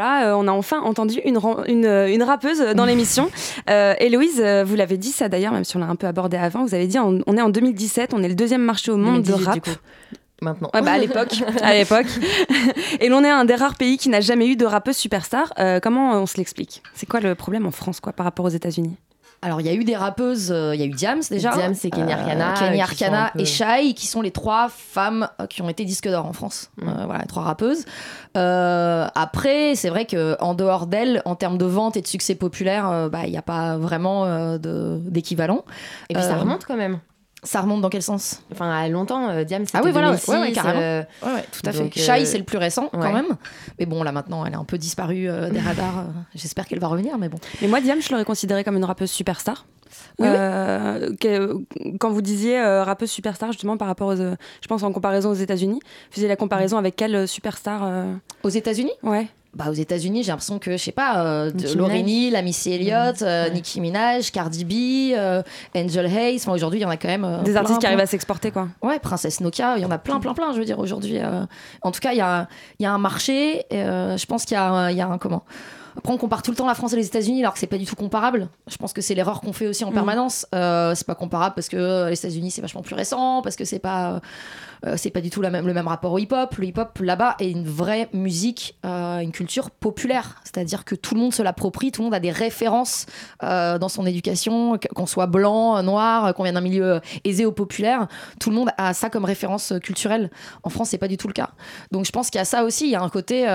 Speaker 4: voilà, euh, on a enfin entendu une, euh, une rappeuse dans l'émission. [LAUGHS] Euh, Héloïse, vous l'avez dit ça d'ailleurs, même si on l'a un peu abordé avant, vous avez dit on, on est en 2017, on est le deuxième marché au monde
Speaker 1: 2018,
Speaker 4: de rap.
Speaker 1: du coup. Maintenant.
Speaker 4: Ouais, bah, à l'époque, [LAUGHS] à l'époque. Et l'on est un des rares pays qui n'a jamais eu de rappeuse superstar. Euh, comment on se l'explique? C'est quoi le problème en France, quoi, par rapport aux États-Unis?
Speaker 5: Alors, il y a eu des rappeuses, euh, il y a eu Diams déjà.
Speaker 1: Diams et Kenny Arcana,
Speaker 5: Kenny
Speaker 1: euh,
Speaker 5: Arcana
Speaker 1: sont un peu-
Speaker 5: et Shai, qui sont les trois femmes euh, qui ont été disques d'or en France.
Speaker 1: Mm.
Speaker 5: Euh, voilà, les trois rappeuses. Euh, après, c'est vrai qu'en dehors d'elles, en termes de vente et de succès populaire, euh, bah, il n'y a pas vraiment euh, d'équivalent.
Speaker 1: Et puis ça
Speaker 5: Euh,
Speaker 1: remonte quand même.
Speaker 5: Ça remonte dans quel sens?
Speaker 1: Enfin, à longtemps, euh, Diam, c'était
Speaker 5: Ah oui, voilà, ouais,
Speaker 1: 2006,
Speaker 5: ouais, ouais, carrément.
Speaker 1: euh,
Speaker 5: Ouais, ouais, tout à fait. Shai,
Speaker 1: euh,
Speaker 5: c'est le plus récent quand même. Mais bon, là maintenant, elle est un peu disparue euh, des radars. euh, J'espère qu'elle va revenir, mais bon.
Speaker 4: Mais moi, Diam, je l'aurais considérée comme une rappeuse superstar.
Speaker 5: Oui, oui.
Speaker 4: Que- quand vous disiez euh, rappeuse superstar, justement, par rapport aux. euh, je pense en comparaison aux États-Unis, vous faisiez la comparaison avec quelle superstar euh,
Speaker 5: Aux États-Unis?
Speaker 4: Ouais.
Speaker 5: Bah, aux États-Unis, j'ai l'impression que, je sais pas, euh, Lorini, la Missy Elliott, euh,
Speaker 1: Ouais.
Speaker 5: Nicki Minaj, Cardi B, euh, Angel Hayes. Enfin, aujourd'hui, il y en a quand même. euh,
Speaker 4: Des
Speaker 5: plein,
Speaker 4: artistes qui
Speaker 5: plein.
Speaker 4: arrivent à s'exporter, quoi.
Speaker 5: Ouais, Princesse Nokia, il y en a plein, plein, plein, je veux dire, aujourd'hui. euh. En tout cas, il y a, y a un marché. je pense qu'il y a, y a un comment après, on compare tout le temps la France et les États-Unis alors que c'est pas du tout comparable. Je pense que c'est l'erreur qu'on fait aussi en permanence. Euh, c'est pas comparable parce que les États-Unis c'est vachement plus récent, parce que c'est pas, euh, c'est pas du tout le même rapport au hip-hop. Le hip-hop là-bas est une vraie musique, euh, une culture populaire. C'est-à-dire que tout le monde se l'approprie, tout le monde a des références euh, dans son éducation, qu- qu'on soit blanc, noir, qu'on vienne d'un milieu aisé ou populaire. Tout le monde a ça comme référence culturelle. En France, c'est pas du tout le cas. Donc je pense qu'il y a ça aussi. Il y a un côté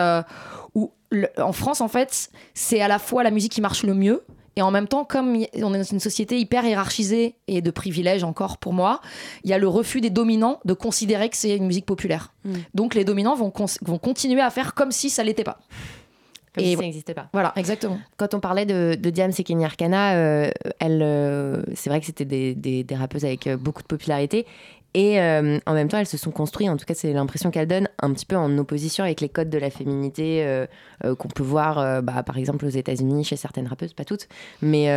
Speaker 5: où, en France, en fait, c'est à la fois la musique qui marche le mieux. Et en même temps, comme on est dans une société hyper hiérarchisée et de privilèges encore pour moi, il y a le refus des dominants de considérer que c'est une musique populaire.
Speaker 1: Mm.
Speaker 5: Donc les dominants vont, vont continuer à faire comme si ça l'était pas.
Speaker 1: Comme
Speaker 5: Et
Speaker 1: si ça n'existait pas.
Speaker 5: Voilà, exactement.
Speaker 1: Quand on parlait de, de Kenny Arcana, euh, elle, euh, c'est vrai que c'était des, des- des rappeuses avec euh, beaucoup de popularité. Et euh, en même temps, elles se sont construites, en tout cas c'est l'impression qu'elles donnent, un petit peu en opposition avec les codes de la féminité euh, euh, qu'on peut voir bah, par exemple aux États-Unis chez certaines rappeuses, pas toutes. Mais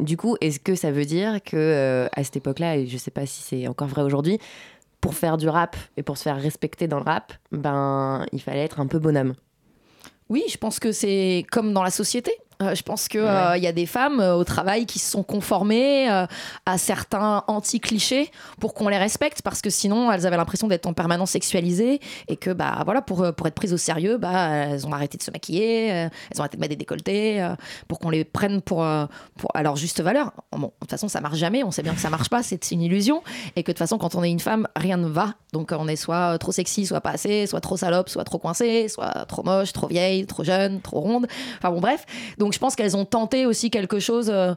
Speaker 1: du coup, est-ce que ça veut dire que à cette époque-là, et je sais pas si c'est encore vrai aujourd'hui, pour faire du rap et pour se faire respecter dans le rap, ben il fallait être un peu bonhomme?
Speaker 5: Oui, je pense que c'est comme dans la société. Euh, je pense qu'il il y a des femmes euh, au travail qui se sont conformées euh, à certains anti-clichés pour qu'on les respecte parce que sinon elles avaient l'impression d'être en permanence sexualisées et que bah voilà pour, euh, pour être prises au sérieux bah elles ont arrêté de se maquiller, euh, elles ont arrêté de mettre des décolletés euh, pour qu'on les prenne pour, euh, pour à leur juste valeur. Bon, de toute façon ça marche jamais, on sait bien que ça marche pas, c'est une illusion et que de toute façon quand on est une femme rien ne va donc on est soit trop sexy, soit pas assez, soit trop salope, soit trop coincée, soit trop moche, trop vieille, trop jeune, trop ronde. Enfin bon bref, donc je pense qu'elles ont tenté aussi quelque chose euh,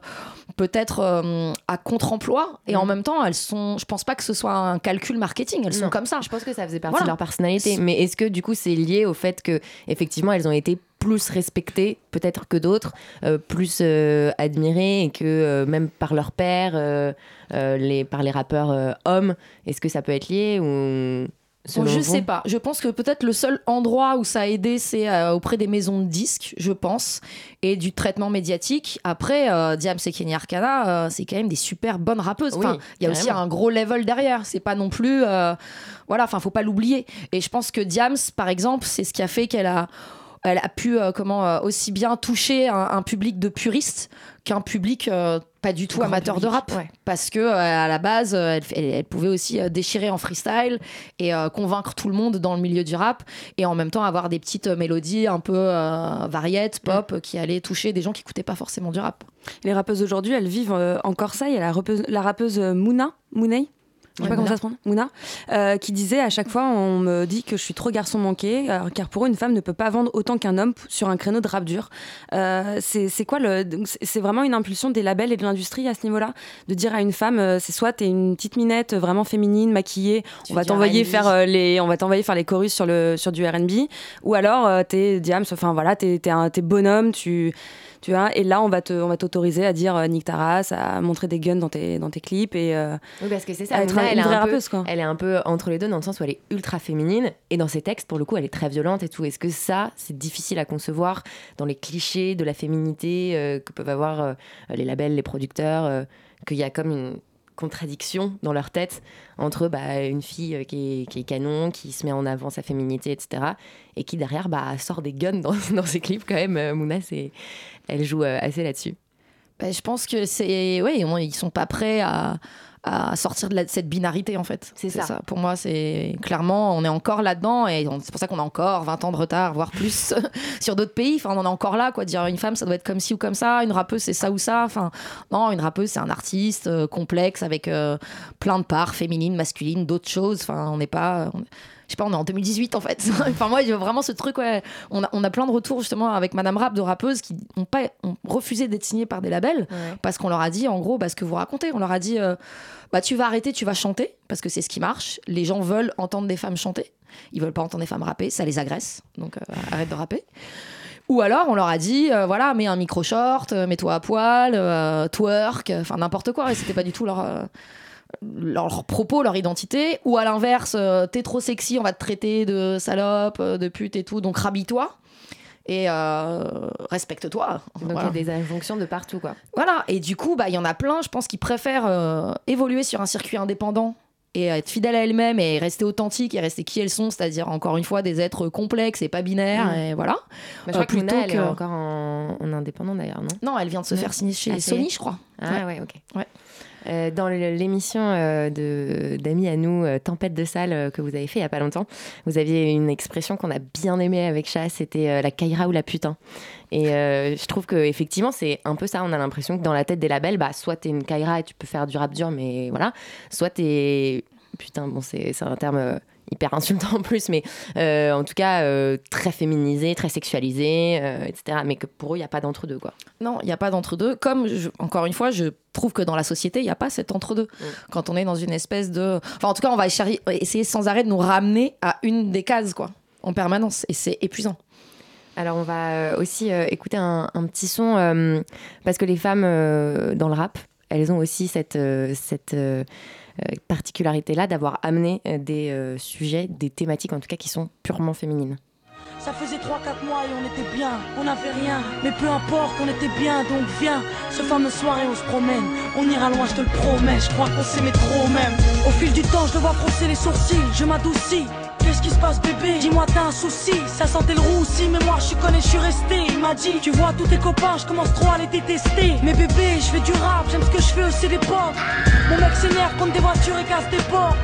Speaker 5: peut-être euh, à contre-emploi et en même temps elles sont, je pense pas que ce soit un calcul marketing, elles sont comme ça.
Speaker 1: Je pense que ça faisait partie
Speaker 5: Voilà.
Speaker 1: de leur personnalité. Mais est-ce que du coup c'est lié au fait que effectivement elles ont été plus respectées peut-être que d'autres, euh, plus euh, admirées et que euh, même par leur père, les, par les rappeurs hommes, est-ce que ça peut être lié ou
Speaker 5: Bon, je sais pas. Je pense que peut-être le seul endroit où ça a aidé, c'est euh, auprès des maisons de disques, je pense, et du traitement médiatique. Après, euh, Diams et Kenny Arcana, euh, c'est quand même des super bonnes rappeuses.
Speaker 1: Oui,
Speaker 5: Enfin, il y a aussi un gros level derrière. C'est pas non plus, euh, voilà. Enfin, faut pas l'oublier. Et je pense que Diams, par exemple, c'est ce qui a fait qu'elle a elle a pu euh, comment euh, aussi bien toucher un, un public de puristes qu'un public euh, pas du tout
Speaker 1: Grand
Speaker 5: amateur de rap
Speaker 1: ouais.
Speaker 5: parce que euh, à la base euh, elle, pouvait aussi euh, déchirer en freestyle et convaincre tout le monde dans le milieu du rap et en même temps avoir des petites mélodies un peu variettes pop euh, qui allaient toucher des gens qui écoutaient pas forcément du rap
Speaker 4: Les rappeuses aujourd'hui, elles vivent encore ça. Il y a la rappeuse, la rappeuse Mouna, Mounay, je sais pas comment ça se prononce, Mouna, euh, qui disait à chaque fois, on me dit que je suis trop garçon manqué, euh, car pour eux, une femme ne peut pas vendre autant qu'un homme sur un créneau de rap dur. Euh, c'est quoi le. c'est- vraiment une impulsion des labels et de l'industrie à ce niveau-là, de dire à une femme, c'est soit t'es une petite minette vraiment féminine, maquillée,
Speaker 1: Tu
Speaker 4: on va t'envoyer faire les, on va t'envoyer faire les chorus sur le sur du R&B, ou alors t'es Diams, enfin voilà, t'es bonhomme, tu tu vois, et là on va te, on va t'autoriser à dire euh, nique ta race, à montrer des guns dans tes dans tes clips et euh,
Speaker 1: Oui, parce que c'est ça.
Speaker 4: être
Speaker 1: elle, est un peu,
Speaker 4: rappeuse, quoi.
Speaker 1: elle est un peu entre les deux dans le sens où elle est ultra féminine et dans ses textes, pour le coup, elle est très violente et tout. Est-ce que ça, c'est difficile à concevoir dans les clichés de la féminité euh, que peuvent avoir euh, les labels, les producteurs, qu'il y a comme une contradiction dans leur tête entre bah, une fille euh, qui est, canon, qui se met en avant sa féminité, etc. Et qui derrière bah, sort des guns dans, [LAUGHS] dans ses clips quand même. Euh, Mouna, elle joue euh, assez là-dessus.
Speaker 5: Bah, je pense que c'est. Oui, ils sont pas prêts à, à sortir de, la- cette binarité, en fait.
Speaker 1: C'est ça.
Speaker 5: Pour moi, c'est clairement, on est encore là-dedans et c'est pour ça qu'on a encore 20 ans de retard, voire plus, [LAUGHS] sur d'autres pays. Enfin, on en est encore là, quoi. Dire une femme, ça doit être comme ci ou comme ça. Une rappeuse, c'est ça ou ça. Enfin, non, une rappeuse, c'est un artiste euh, complexe avec euh, plein de parts féminines, masculines, d'autres choses. Enfin, on n'est pas. on- sais pas, on est en 2018 en fait. [LAUGHS] enfin, moi, vraiment ce truc, ouais. On a, on a plein de retours justement avec Madame Rap de rappeuses qui ont, pas, ont refusé d'être signées par des labels parce qu'on leur a dit, en gros, bah, ce que vous racontez. On leur a dit, euh, bah, tu vas arrêter, tu vas chanter parce que c'est ce qui marche. Les gens veulent entendre des femmes chanter. Ils veulent pas entendre des femmes rapper, ça les agresse. Donc euh, arrête de rapper. Ou alors on leur a dit, euh, voilà, mets un micro short, euh, mets-toi à poil, euh, twerk, enfin n'importe quoi. Et c'était pas du tout leur. Leur, propos, leur identité, ou à l'inverse, euh, t'es trop sexy, on va te traiter de salope, euh, de pute et tout, donc rhabille-toi et euh, respecte-toi.
Speaker 1: Donc
Speaker 5: Voilà.
Speaker 1: il y a des injonctions de partout, quoi.
Speaker 5: Voilà, et du coup, bah, il y en a plein, je pense, qui préfèrent euh, évoluer sur un circuit indépendant et être fidèles à elles-mêmes et rester authentiques et rester qui elles sont, c'est-à-dire encore une fois des êtres complexes et pas binaires,
Speaker 1: Mm.
Speaker 5: et voilà.
Speaker 1: Bah, je crois
Speaker 5: Euh,
Speaker 1: que
Speaker 5: plutôt
Speaker 1: elle est
Speaker 5: que-
Speaker 1: encore en, en indépendant d'ailleurs, non?
Speaker 5: Non, elle vient de se faire signer chez
Speaker 1: Ah,
Speaker 5: Sony,
Speaker 1: est.
Speaker 5: je crois.
Speaker 1: Ah ouais, ok.
Speaker 5: Ouais.
Speaker 1: Euh, dans l'émission euh, d'amis à nous, euh, Tempête de salle, euh, que vous avez fait il y a pas longtemps, vous aviez une expression qu'on a bien aimée avec Chat, c'était la Kaira ou la putain. Et je trouve que effectivement c'est un peu ça. On a l'impression que dans la tête des labels, bah soit t'es une Kaira et tu peux faire du rap dur, mais voilà, soit t'es putain, bon c'est un terme hyper [LAUGHS] insultant en plus, mais euh, en tout cas euh, très féminisé, très sexualisé, euh, etc. Mais que pour eux il y a pas d'entre deux quoi.
Speaker 5: Non, il n'y a pas d'entre-deux. Comme, je- encore une fois, je trouve que dans la société, il n'y a pas cet entre-deux. Quand on est dans une espèce de... Enfin, en tout cas, on va essayer sans arrêt de nous ramener à une des cases, quoi, en permanence. Et c'est épuisant.
Speaker 1: Alors on va aussi écouter un, un petit son parce que les femmes dans le rap, elles ont aussi cette, cette particularité-là d'avoir amené euh, des euh, sujets, des thématiques en tout cas qui sont purement féminines.
Speaker 19: Ça faisait 3-4 mois et on était bien, on n'avait rien. Mais peu importe, on était bien, donc viens. Ce fameux soir et on se promène. On ira loin, je te le promets. Je crois qu'on s'aimait trop même. Au fil du temps, je te vois froncer les sourcils. Je m'adoucis. Qu'est-ce qui se passe, bébé? Dis-moi, t'as un souci. Ça sentait le roussi, mais moi, je suis connu, je suis resté. Il m'a dit, tu vois, tous tes copains, je commence trop à les détester. Mais bébé, je fais du rap, j'aime ce que je fais aussi des potes. Mon mec s'énerve contre des voitures et casse des portes.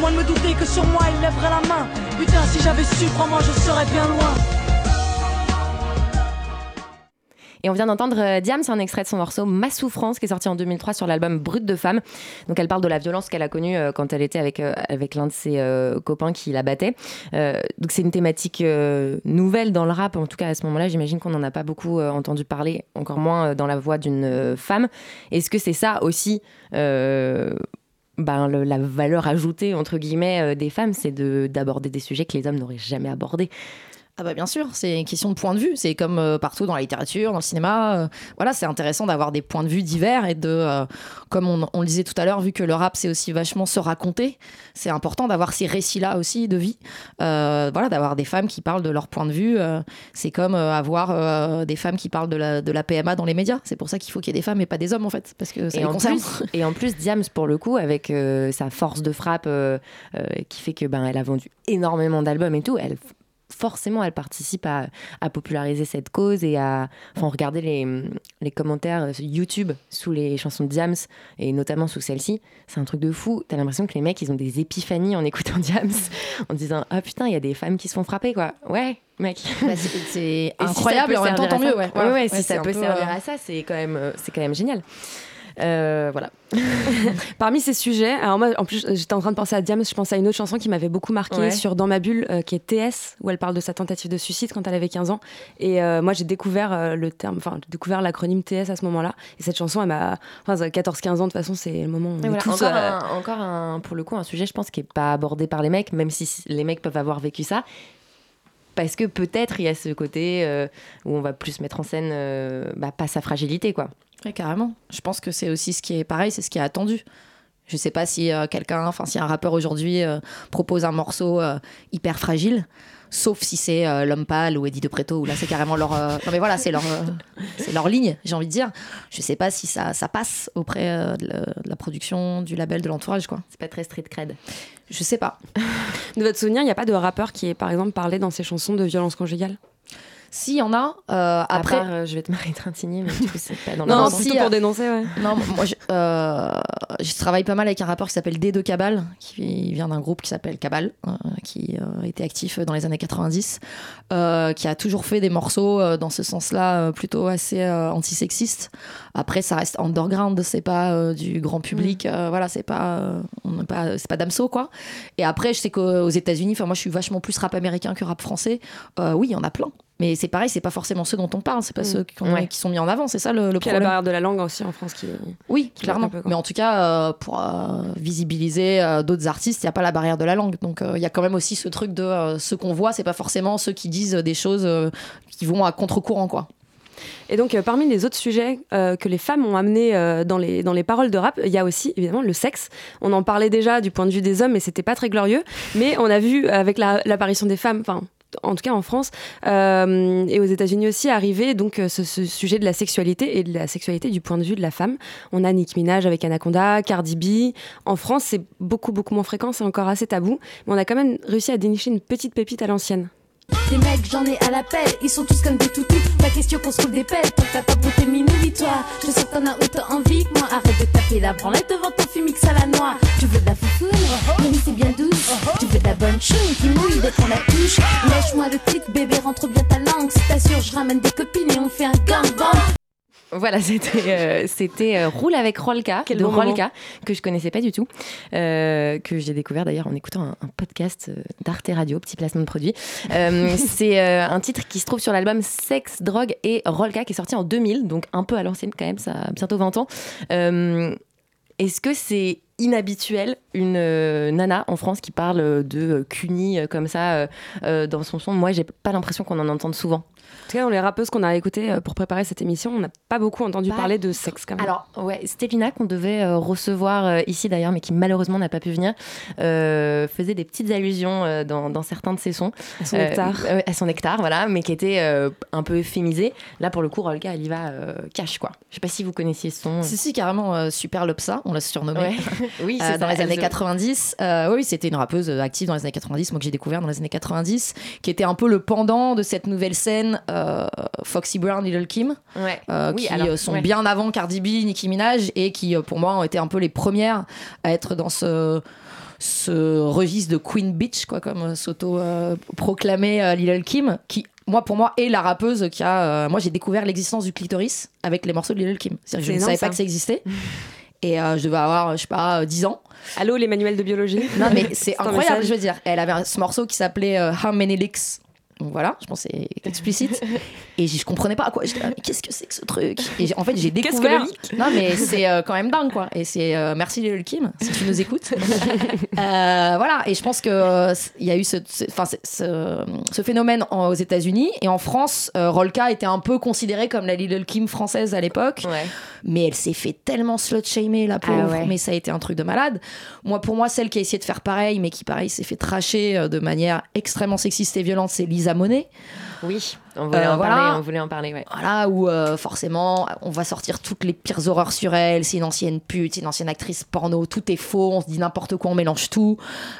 Speaker 19: Moi de me douter que sur moi il lèverait la main Putain si j'avais su, crois-moi je serais bien loin
Speaker 1: Et on vient d'entendre euh, Diam, c'est un extrait de son morceau Ma souffrance qui est sorti en 2003 sur l'album Brut de femme. Donc elle parle de la violence qu'elle a connue euh, quand elle était avec, euh, avec l'un de ses euh, copains qui la battait. Donc c'est une thématique nouvelle dans le rap, en tout cas à ce moment-là, j'imagine qu'on n'en a pas beaucoup entendu parler, encore moins dans la voix d'une femme. Est-ce que c'est ça aussi ben, la valeur ajoutée entre guillemets des femmes, c'est de- d'aborder des sujets que les hommes n'auraient jamais abordés.
Speaker 5: Ah bah bien sûr, c'est une question de point de vue. C'est comme euh, partout dans la littérature, dans le cinéma. euh, voilà, c'est intéressant d'avoir des points de vue divers et de, euh, comme on, on le disait tout à l'heure, vu que le rap c'est aussi vachement se raconter, c'est important d'avoir ces récits-là aussi de vie. Voilà, d'avoir des femmes qui parlent de leur point de vue. c'est comme avoir des femmes qui parlent de la, de la PMA dans les médias. C'est pour ça qu'il faut qu'il y ait des femmes et pas des hommes en fait, parce que ça
Speaker 1: et
Speaker 5: les
Speaker 1: en,
Speaker 5: concerne.
Speaker 1: plus, et en plus, Diams, pour le coup, avec sa force de frappe qui fait que ben, elle a vendu énormément d'albums et tout, elle forcément elle participe à, à populariser cette cause et à enfin regardez les, les commentaires sur YouTube sous les chansons de Diams et notamment sous celle-ci. C'est un truc de fou. T'as l'impression que les mecs ils ont des épiphanies en écoutant [LAUGHS] Diams en disant ah putain il y a des femmes qui se font frapper quoi ouais mec.
Speaker 5: Bah, c'est- [LAUGHS]
Speaker 1: si
Speaker 5: incroyable et en même temps tant mieux.
Speaker 1: ça-
Speaker 5: Ouais,
Speaker 1: ouais,
Speaker 5: Voilà.
Speaker 1: ouais,
Speaker 5: Ouais,
Speaker 1: si ça peut
Speaker 5: peu,
Speaker 1: servir
Speaker 5: euh,
Speaker 1: à ça c'est quand même euh, c'est quand même génial Euh, voilà [LAUGHS]
Speaker 4: Parmi ces sujets, alors moi en plus j'étais en train de penser à Diams, je pense à une autre chanson qui m'avait beaucoup marqué
Speaker 1: Ouais.
Speaker 4: sur Dans ma bulle, euh, qui est TS, où elle parle de sa tentative de suicide quand elle avait 15 ans. Et euh, moi j'ai découvert le terme, enfin découvert l'acronyme TS à ce moment-là. Et cette chanson, elle m'a, enfin 14-15 ans de toute façon, c'est le moment où on est
Speaker 1: voilà,
Speaker 4: tous,
Speaker 1: encore, un, encore un- pour le coup, un sujet, je pense, qui n'est pas abordé par les mecs, même si les mecs peuvent avoir vécu ça. Parce que peut-être il y a ce côté euh, où on va plus mettre en scène euh, bah, pas sa fragilité, quoi.
Speaker 5: Ouais, carrément. Je pense que c'est aussi ce qui est pareil, c'est ce qui est attendu. Je sais pas si euh, quelqu'un, enfin si un rappeur aujourd'hui euh, propose un morceau euh, hyper fragile, sauf si c'est euh, L'Homme Pâle ou Eddie de Preto, où là c'est carrément leur. euh, Non mais voilà, c'est leur, euh, [LAUGHS] c'est leur ligne, j'ai envie de dire. Je sais pas si ça, ça passe auprès euh, de, la, de la production, du label, de l'entourage, quoi.
Speaker 1: C'est pas très street cred.
Speaker 5: Je sais pas. [LAUGHS]
Speaker 4: De votre souvenir, il n'y a pas de rappeur qui est par exemple parlé dans ses chansons de violence conjugale?
Speaker 5: Si, il y en a. euh,
Speaker 1: Après,
Speaker 5: après.
Speaker 1: je vais te m'étreintiner, mais du coup, c'est pas dans [LAUGHS]
Speaker 5: Non,
Speaker 1: la
Speaker 5: non, si,
Speaker 4: Plutôt
Speaker 5: euh,
Speaker 4: pour dénoncer, ouais.
Speaker 5: Non, moi je, euh, je travaille pas mal avec un rappeur qui s'appelle D de Cabal, qui vient d'un groupe qui s'appelle Cabal, euh, qui euh, était actif dans les années 90, euh, qui a toujours fait des morceaux euh, dans ce sens-là euh, plutôt assez euh, antisexistes. Après, ça reste underground, c'est pas euh, du grand public, euh, voilà, c'est pas, euh, on pas, c'est pas Damso quoi. Et après, je sais qu'aux États-Unis, enfin moi je suis vachement plus rap américain que rap français. Euh, oui, il y en a plein. Mais c'est pareil, c'est pas forcément ceux dont on parle, c'est pas
Speaker 4: Mm.
Speaker 5: ceux qui, ont-
Speaker 1: Ouais.
Speaker 5: qui sont mis en avant, c'est ça le, le
Speaker 4: Puis il y a la
Speaker 5: problème.
Speaker 4: barrière de la langue aussi en France qui.
Speaker 5: Oui,
Speaker 4: qui
Speaker 5: clairement.
Speaker 4: peu.
Speaker 5: Mais en tout cas, euh, pour euh, visibiliser euh, d'autres artistes, il n'y a pas la barrière de la langue. Donc il y a quand même aussi ce truc de ce qu'on voit, c'est pas forcément ceux qui disent des choses qui vont à contre-courant, quoi.
Speaker 4: Et donc, euh, parmi les autres sujets euh, que les femmes ont amenés euh, dans, les, dans les paroles de rap, il y a aussi évidemment le sexe. On en parlait déjà du point de vue des hommes, mais c'était pas très glorieux. Mais on a vu avec la- l'apparition des femmes, enfin. En tout cas en France euh, et aux États-Unis aussi arriver donc euh, ce, ce sujet de la sexualité et de la sexualité du point de vue de la femme. On a Nicki Minaj avec Anaconda, Cardi B. En France, c'est beaucoup beaucoup moins fréquent, c'est encore assez tabou, mais on a quand même réussi à dénicher une petite pépite à l'ancienne.
Speaker 13: Des mecs, j'en ai à l'appel, ils sont tous comme des toutous. La question qu'on se trouve des pelles, pour ta pape tes minouis, toi. Je sens que t'en as autant envie que moi. Arrête de taper la branlette devant ton fumix à la noix. Tu veux de la foufoune, mais c'est bien douce. Tu veux de la bonne choune qui mouille dès qu'on la touche? Lèche-moi le clit, bébé, rentre bien ta langue. Si t'assures, je ramène des copines et on fait un gangbang.
Speaker 1: Voilà, [LAUGHS] c'était euh, c'était euh, Roule avec Rolka
Speaker 4: Quel
Speaker 1: de
Speaker 4: bon moment.
Speaker 1: Rolka que je connaissais pas du tout, euh, que j'ai découvert d'ailleurs en écoutant un, un podcast d'Arte Radio, petit placement de produit. [LAUGHS] C'est un titre qui se trouve sur l'album Sex, Drogue et Rolka qui est sorti en 2000, donc un peu à l'ancienne quand même, ça a bientôt 20 ans. Est-ce que c'est inhabituel une euh, nana en France qui parle de euh, euh, comme ça dans son son? Moi, j'ai pas l'impression qu'on en entende souvent.
Speaker 4: En tout cas, dans les rappeuses qu'on a écoutées euh, pour préparer cette émission, on n'a pas beaucoup entendu
Speaker 1: Pas-
Speaker 4: parler de sexe quand même.
Speaker 1: Alors, ouais, Stépina, qu'on devait euh, recevoir euh, ici d'ailleurs, mais qui malheureusement n'a pas pu venir, euh, faisait des petites allusions euh, dans, dans certains de ses sons.
Speaker 4: À son
Speaker 1: Euh,
Speaker 4: nectar.
Speaker 1: euh, à son nectar, voilà, mais qui était euh, un peu euphémisé. Là, pour le coup, Rolka, elle y va euh, cash, quoi. Je sais pas si vous connaissiez ce son.
Speaker 5: Si, si, carrément, euh, Super Lopsa, on l'a surnommé.
Speaker 1: Ouais. [LAUGHS] [LAUGHS] oui,
Speaker 5: Euh,
Speaker 1: c'est
Speaker 5: dans
Speaker 1: ça,
Speaker 5: les années
Speaker 1: elle-
Speaker 5: 90. Euh, oui, c'était une rappeuse active dans les années 90, moi que j'ai découvert dans les années 90, qui était un peu le pendant de cette nouvelle scène euh, Foxy Brown, Little Kim,
Speaker 1: Ouais.
Speaker 5: euh,
Speaker 1: Oui,
Speaker 5: qui
Speaker 1: alors,
Speaker 5: euh, sont
Speaker 1: ouais.
Speaker 5: bien avant Cardi B, Nicki Minaj, et qui euh, pour moi ont été un peu les premières à être dans ce ce registre de Queen Bitch, quoi, comme euh, s'auto-proclamait euh, Little Kim, qui, moi, pour moi, est la rappeuse qui a. euh, moi, j'ai découvert l'existence du clitoris avec les morceaux de Little Kim. C'est-à-dire que je ne savais
Speaker 4: ça.
Speaker 5: pas que ça existait. Et euh, je devais avoir, je sais pas, euh, 10 ans.
Speaker 4: Allô, les manuels de biologie?
Speaker 5: Non, mais c'est incroyable, je veux dire. Elle avait ce morceau qui s'appelait euh, How Many Licks? Donc voilà, je pense que c'est explicite. [LAUGHS] Et je, comprenais pas à quoi. J'étais mais qu'est-ce que c'est que ce truc? Et en fait, j'ai
Speaker 4: Qu'est-ce que
Speaker 5: découvert.
Speaker 4: le
Speaker 5: Non, mais c'est euh, quand même dingue, quoi. Et c'est euh, merci Lil Kim, si tu nous écoutes. [LAUGHS] Euh, voilà, et je pense que il y a eu ce, ce- phénomène en- aux États-Unis et en France, Rolka était un peu considérée comme la Little Kim française à l'époque.
Speaker 1: Ouais.
Speaker 5: Mais elle s'est fait tellement slut-shamer, la pauvre.
Speaker 1: Ah ouais.
Speaker 5: Mais ça a été un truc de malade. Moi, pour moi, celle qui a essayé de faire pareil, mais qui, pareil, s'est fait tracher de manière extrêmement sexiste et violente, c'est Lisa Monet.
Speaker 1: Oui, on voulait,
Speaker 5: Euh,
Speaker 1: en
Speaker 5: voilà.
Speaker 1: parler, on voulait en parler, ouais.
Speaker 5: Voilà, où euh, forcément, on va sortir toutes les pires horreurs sur elle. C'est une ancienne pute, c'est une ancienne actrice porno, tout est faux, on se dit n'importe quoi, on mélange tout.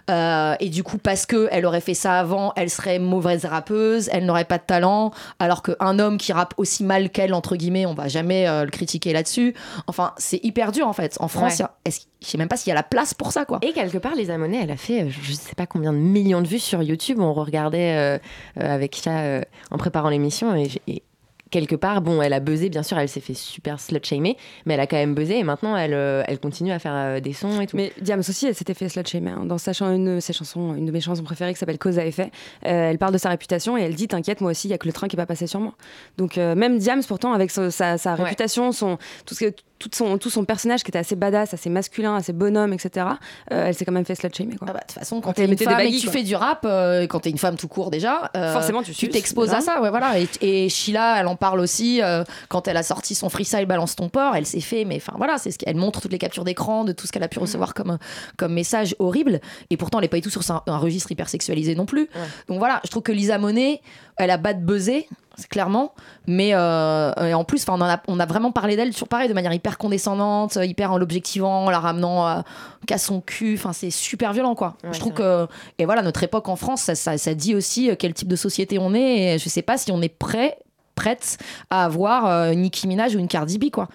Speaker 5: Euh, et du coup, parce que elle aurait fait ça avant, elle serait mauvaise rappeuse, elle n'aurait pas de talent, alors qu'un homme qui rappe aussi mal qu'elle, entre guillemets, on va jamais le critiquer là-dessus. Enfin, c'est hyper dur en fait. En France,
Speaker 1: Ouais.
Speaker 5: a- je sais même pas s'il y a la place pour ça, quoi.
Speaker 1: Et quelque part, Les Amonais, elle a fait, je sais pas combien de millions de vues sur YouTube. On regardait avec euh, en préparant l'émission et, quelque part, bon, elle a buzzé, bien sûr, elle s'est fait super slut-shamer, mais elle a quand même buzzé et maintenant, elle, euh, elle continue à faire euh, des sons et tout.
Speaker 4: Mais Diams aussi, elle s'était fait slut shamer. hein. Dans sa une, de ses chansons, une de mes chansons préférées qui s'appelle Cause à effet, euh, elle parle de sa réputation et elle dit T'inquiète, moi aussi, il y a que le train qui est pas passé sur moi. Donc, euh, même Diams, pourtant, avec sa, sa- sa réputation, son, tout ce que tout son, tout son personnage qui était assez badass, assez masculin, assez bonhomme, etc., euh, elle s'est quand même fait slut shamer.
Speaker 5: Ah bah, de toute façon, quand t'es une femme et que tu fais du rap, euh, quand t'es une femme tout court déjà, euh,
Speaker 4: Forcément, tu
Speaker 5: t'exposes à
Speaker 4: grave.
Speaker 5: ça. Ouais, voilà. Et, et Sheila, elle en parle aussi euh, quand elle a sorti son freestyle Balance ton porc. Elle s'est fait, mais enfin voilà, c'est ce qu'elle montre toutes les captures d'écran de tout ce qu'elle a pu recevoir comme, comme message horrible. Et pourtant, elle est pas du tout sur un, un registre hyper sexualisé non plus. Donc voilà, je trouve que Lisa Monet, elle a bad buzzé, c'est clairement. Mais euh, et en plus, on, en a, on a vraiment parlé d'elle sur pareil de manière hyper condescendante, hyper en l'objectivant, en la ramenant euh, qu'à son cul. Enfin, c'est super violent, quoi.
Speaker 1: Ouais,
Speaker 5: je trouve que et voilà, notre époque en France, ça, ça, ça dit aussi euh, quel type de société on est. Et je sais pas si on est prêt, prête à avoir euh, une Nicki Minaj ou une Cardi B, quoi.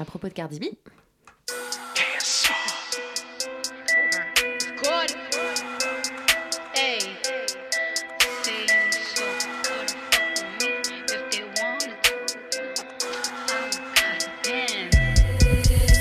Speaker 1: À propos de Cardi B.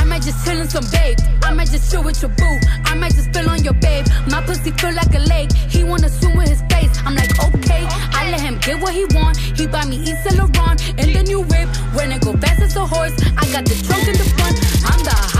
Speaker 13: I might just chill in some babe. I might just chill with your boo. I might just spill on your babe. My pussy feel like a lake. He wanna swim with his face. I'm like, okay. I let him get what he want. He buy me East Laurent and the new whip. When it go fast as a horse, I got the trunk in the front. I'm the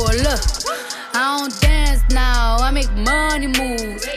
Speaker 13: Look, I don't dance now, I make money moves.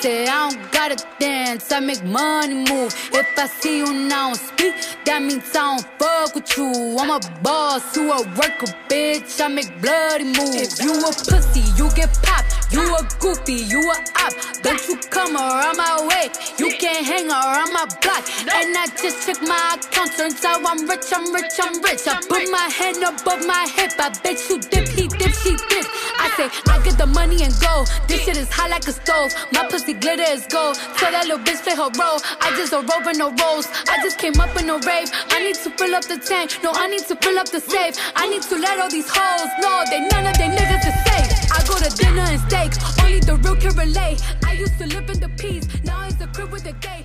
Speaker 13: Say I don't gotta dance, I make money move. If I see you now speak, that means I don't fuck with you. I'm a boss, you a worker, bitch. I make bloody moves. If you a pussy, you get popped. You a goofy, you a op. Don't you come around my way. You can't hang around my block. And I just check my account, turns out I'm rich, I'm rich, I'm rich. I put my hand above my hip. I bet you dip, he dip, she dip. I say I get the money and go. This shit is hot like a stove. My pussy glitter is gold. Tell that little bitch play her role. I just a rover, no rolls. I just came up in a rave. I need to fill up the tank. No, I need to fill up the safe. I need to let all these hoes know they none of they niggas is safe. I go to dinner and steak. Only the real can relate. I used to live in the peace. Now it's the crib with the gay.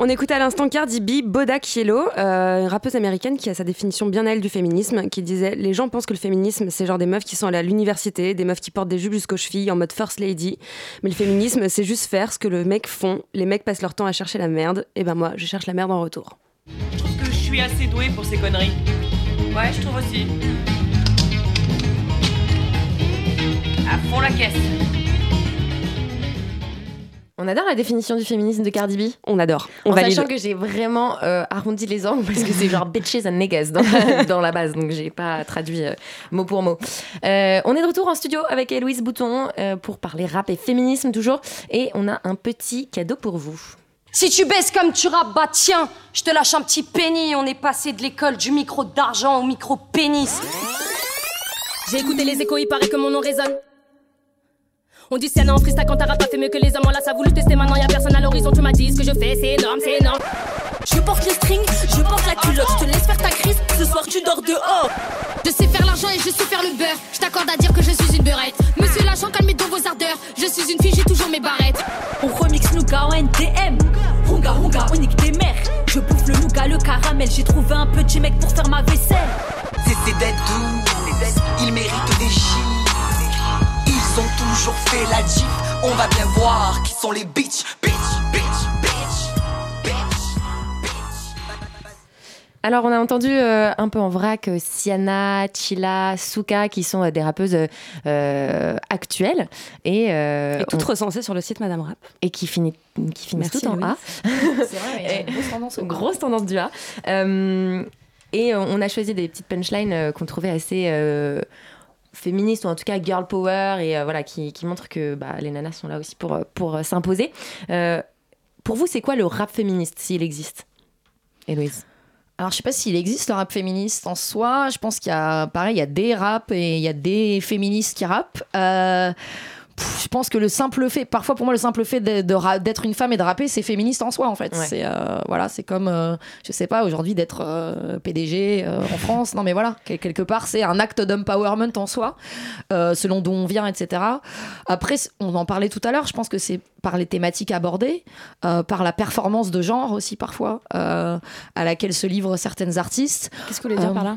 Speaker 4: On écoute à l'instant Cardi B, Bodak Yellow, euh, une rappeuse américaine qui a sa définition bien à elle du féminisme, qui disait Les gens pensent que le féminisme, c'est genre des meufs qui sont allées à l'université, des meufs qui portent des jupes jusqu'aux chevilles en mode first lady. Mais le féminisme, c'est juste faire ce que les mecs font. Les mecs passent leur temps à chercher la merde, et ben moi, je cherche la merde en retour.
Speaker 2: Je trouve que je suis assez douée pour ces conneries. Ouais, je trouve aussi. Fond la caisse.
Speaker 1: On adore la définition du féminisme de Cardi B.
Speaker 4: On adore. On
Speaker 1: en
Speaker 4: valide.
Speaker 1: sachant que j'ai vraiment euh, arrondi les angles parce que c'est genre bitches and niggas dans la, [LAUGHS] dans la base, donc j'ai pas traduit euh, mot pour mot. Euh, on est de retour en studio avec Héloïse Bouton euh, pour parler rap et féminisme toujours, et on a un petit cadeau pour vous.
Speaker 20: Si tu baisses comme tu rappes, bah tiens, je te lâche un petit penny. On est passé de l'école du micro d'argent au micro pénis.
Speaker 21: J'ai écouté les échos, il paraît que mon nom résonne. On dit c'est en freestyle quand t'as rap pas fait mieux que les hommes. Là, ça voulu tester maintenant, y'a personne à l'horizon. Tu m'as dit ce que je fais, c'est énorme, c'est énorme.
Speaker 22: Je porte les strings, je porte la culotte. Je te laisse faire ta crise, ce soir tu dors dehors.
Speaker 23: Je sais faire l'argent et je sais faire le beurre. Je t'accorde à dire que je suis une beurette. Monsieur l'agent, calmez donc vos ardeurs. Je suis une fille, j'ai toujours mes barrettes.
Speaker 22: On remix Nougat en NTM. Hunga Hunga, on nique tes mères. Je bouffe le Nougat le caramel, j'ai trouvé un petit mec pour faire ma vaisselle.
Speaker 24: Cessez d'être doux, ils méritent des chiffres. Ils ont toujours fait la diff. On va bien voir qui sont les bitches, bitch, bitch, bitch.
Speaker 1: Alors, on a entendu euh, un peu en vrac euh, Siana, Chila, Suka, qui sont euh, des rappeuses euh, actuelles. Et, euh,
Speaker 4: Et toutes
Speaker 1: on-
Speaker 4: recensées sur le site Madame Rap.
Speaker 1: Et qui, finit, qui finissent
Speaker 4: Merci,
Speaker 1: tout en A. [LAUGHS]
Speaker 5: C'est vrai, il y a une grosse tendance au
Speaker 1: Grosse tendance du A. Euh, et on a choisi des petites punchlines euh, qu'on trouvait assez euh, féministes, ou en tout cas girl power, et euh, voilà, qui, qui montrent que bah, les nanas sont là aussi pour, euh, pour euh, s'imposer. Pour vous, c'est quoi le rap féministe, s'il existe? Héloïse
Speaker 5: Alors, je sais pas s'il existe le rap féministe en soi. Je pense qu'il y a, pareil, il y a des raps et il y a des féministes qui rappent. Je pense que le simple fait, parfois pour moi, le simple fait d'être une femme et de rapper, c'est féministe en soi, en fait.
Speaker 1: Ouais.
Speaker 5: C'est euh, voilà, c'est comme, euh, je sais pas, aujourd'hui d'être euh, PDG euh, en France. Non, mais voilà, quel- quelque part, c'est un acte d'empowerment en soi, euh, selon d'où on vient, etc. Après, on en parlait tout à l'heure. Je pense que c'est par les thématiques abordées, euh, par la performance de genre aussi parfois, euh, à laquelle se livrent certaines artistes.
Speaker 4: Qu'est-ce que vous voulez dire
Speaker 5: Euh,
Speaker 4: par là?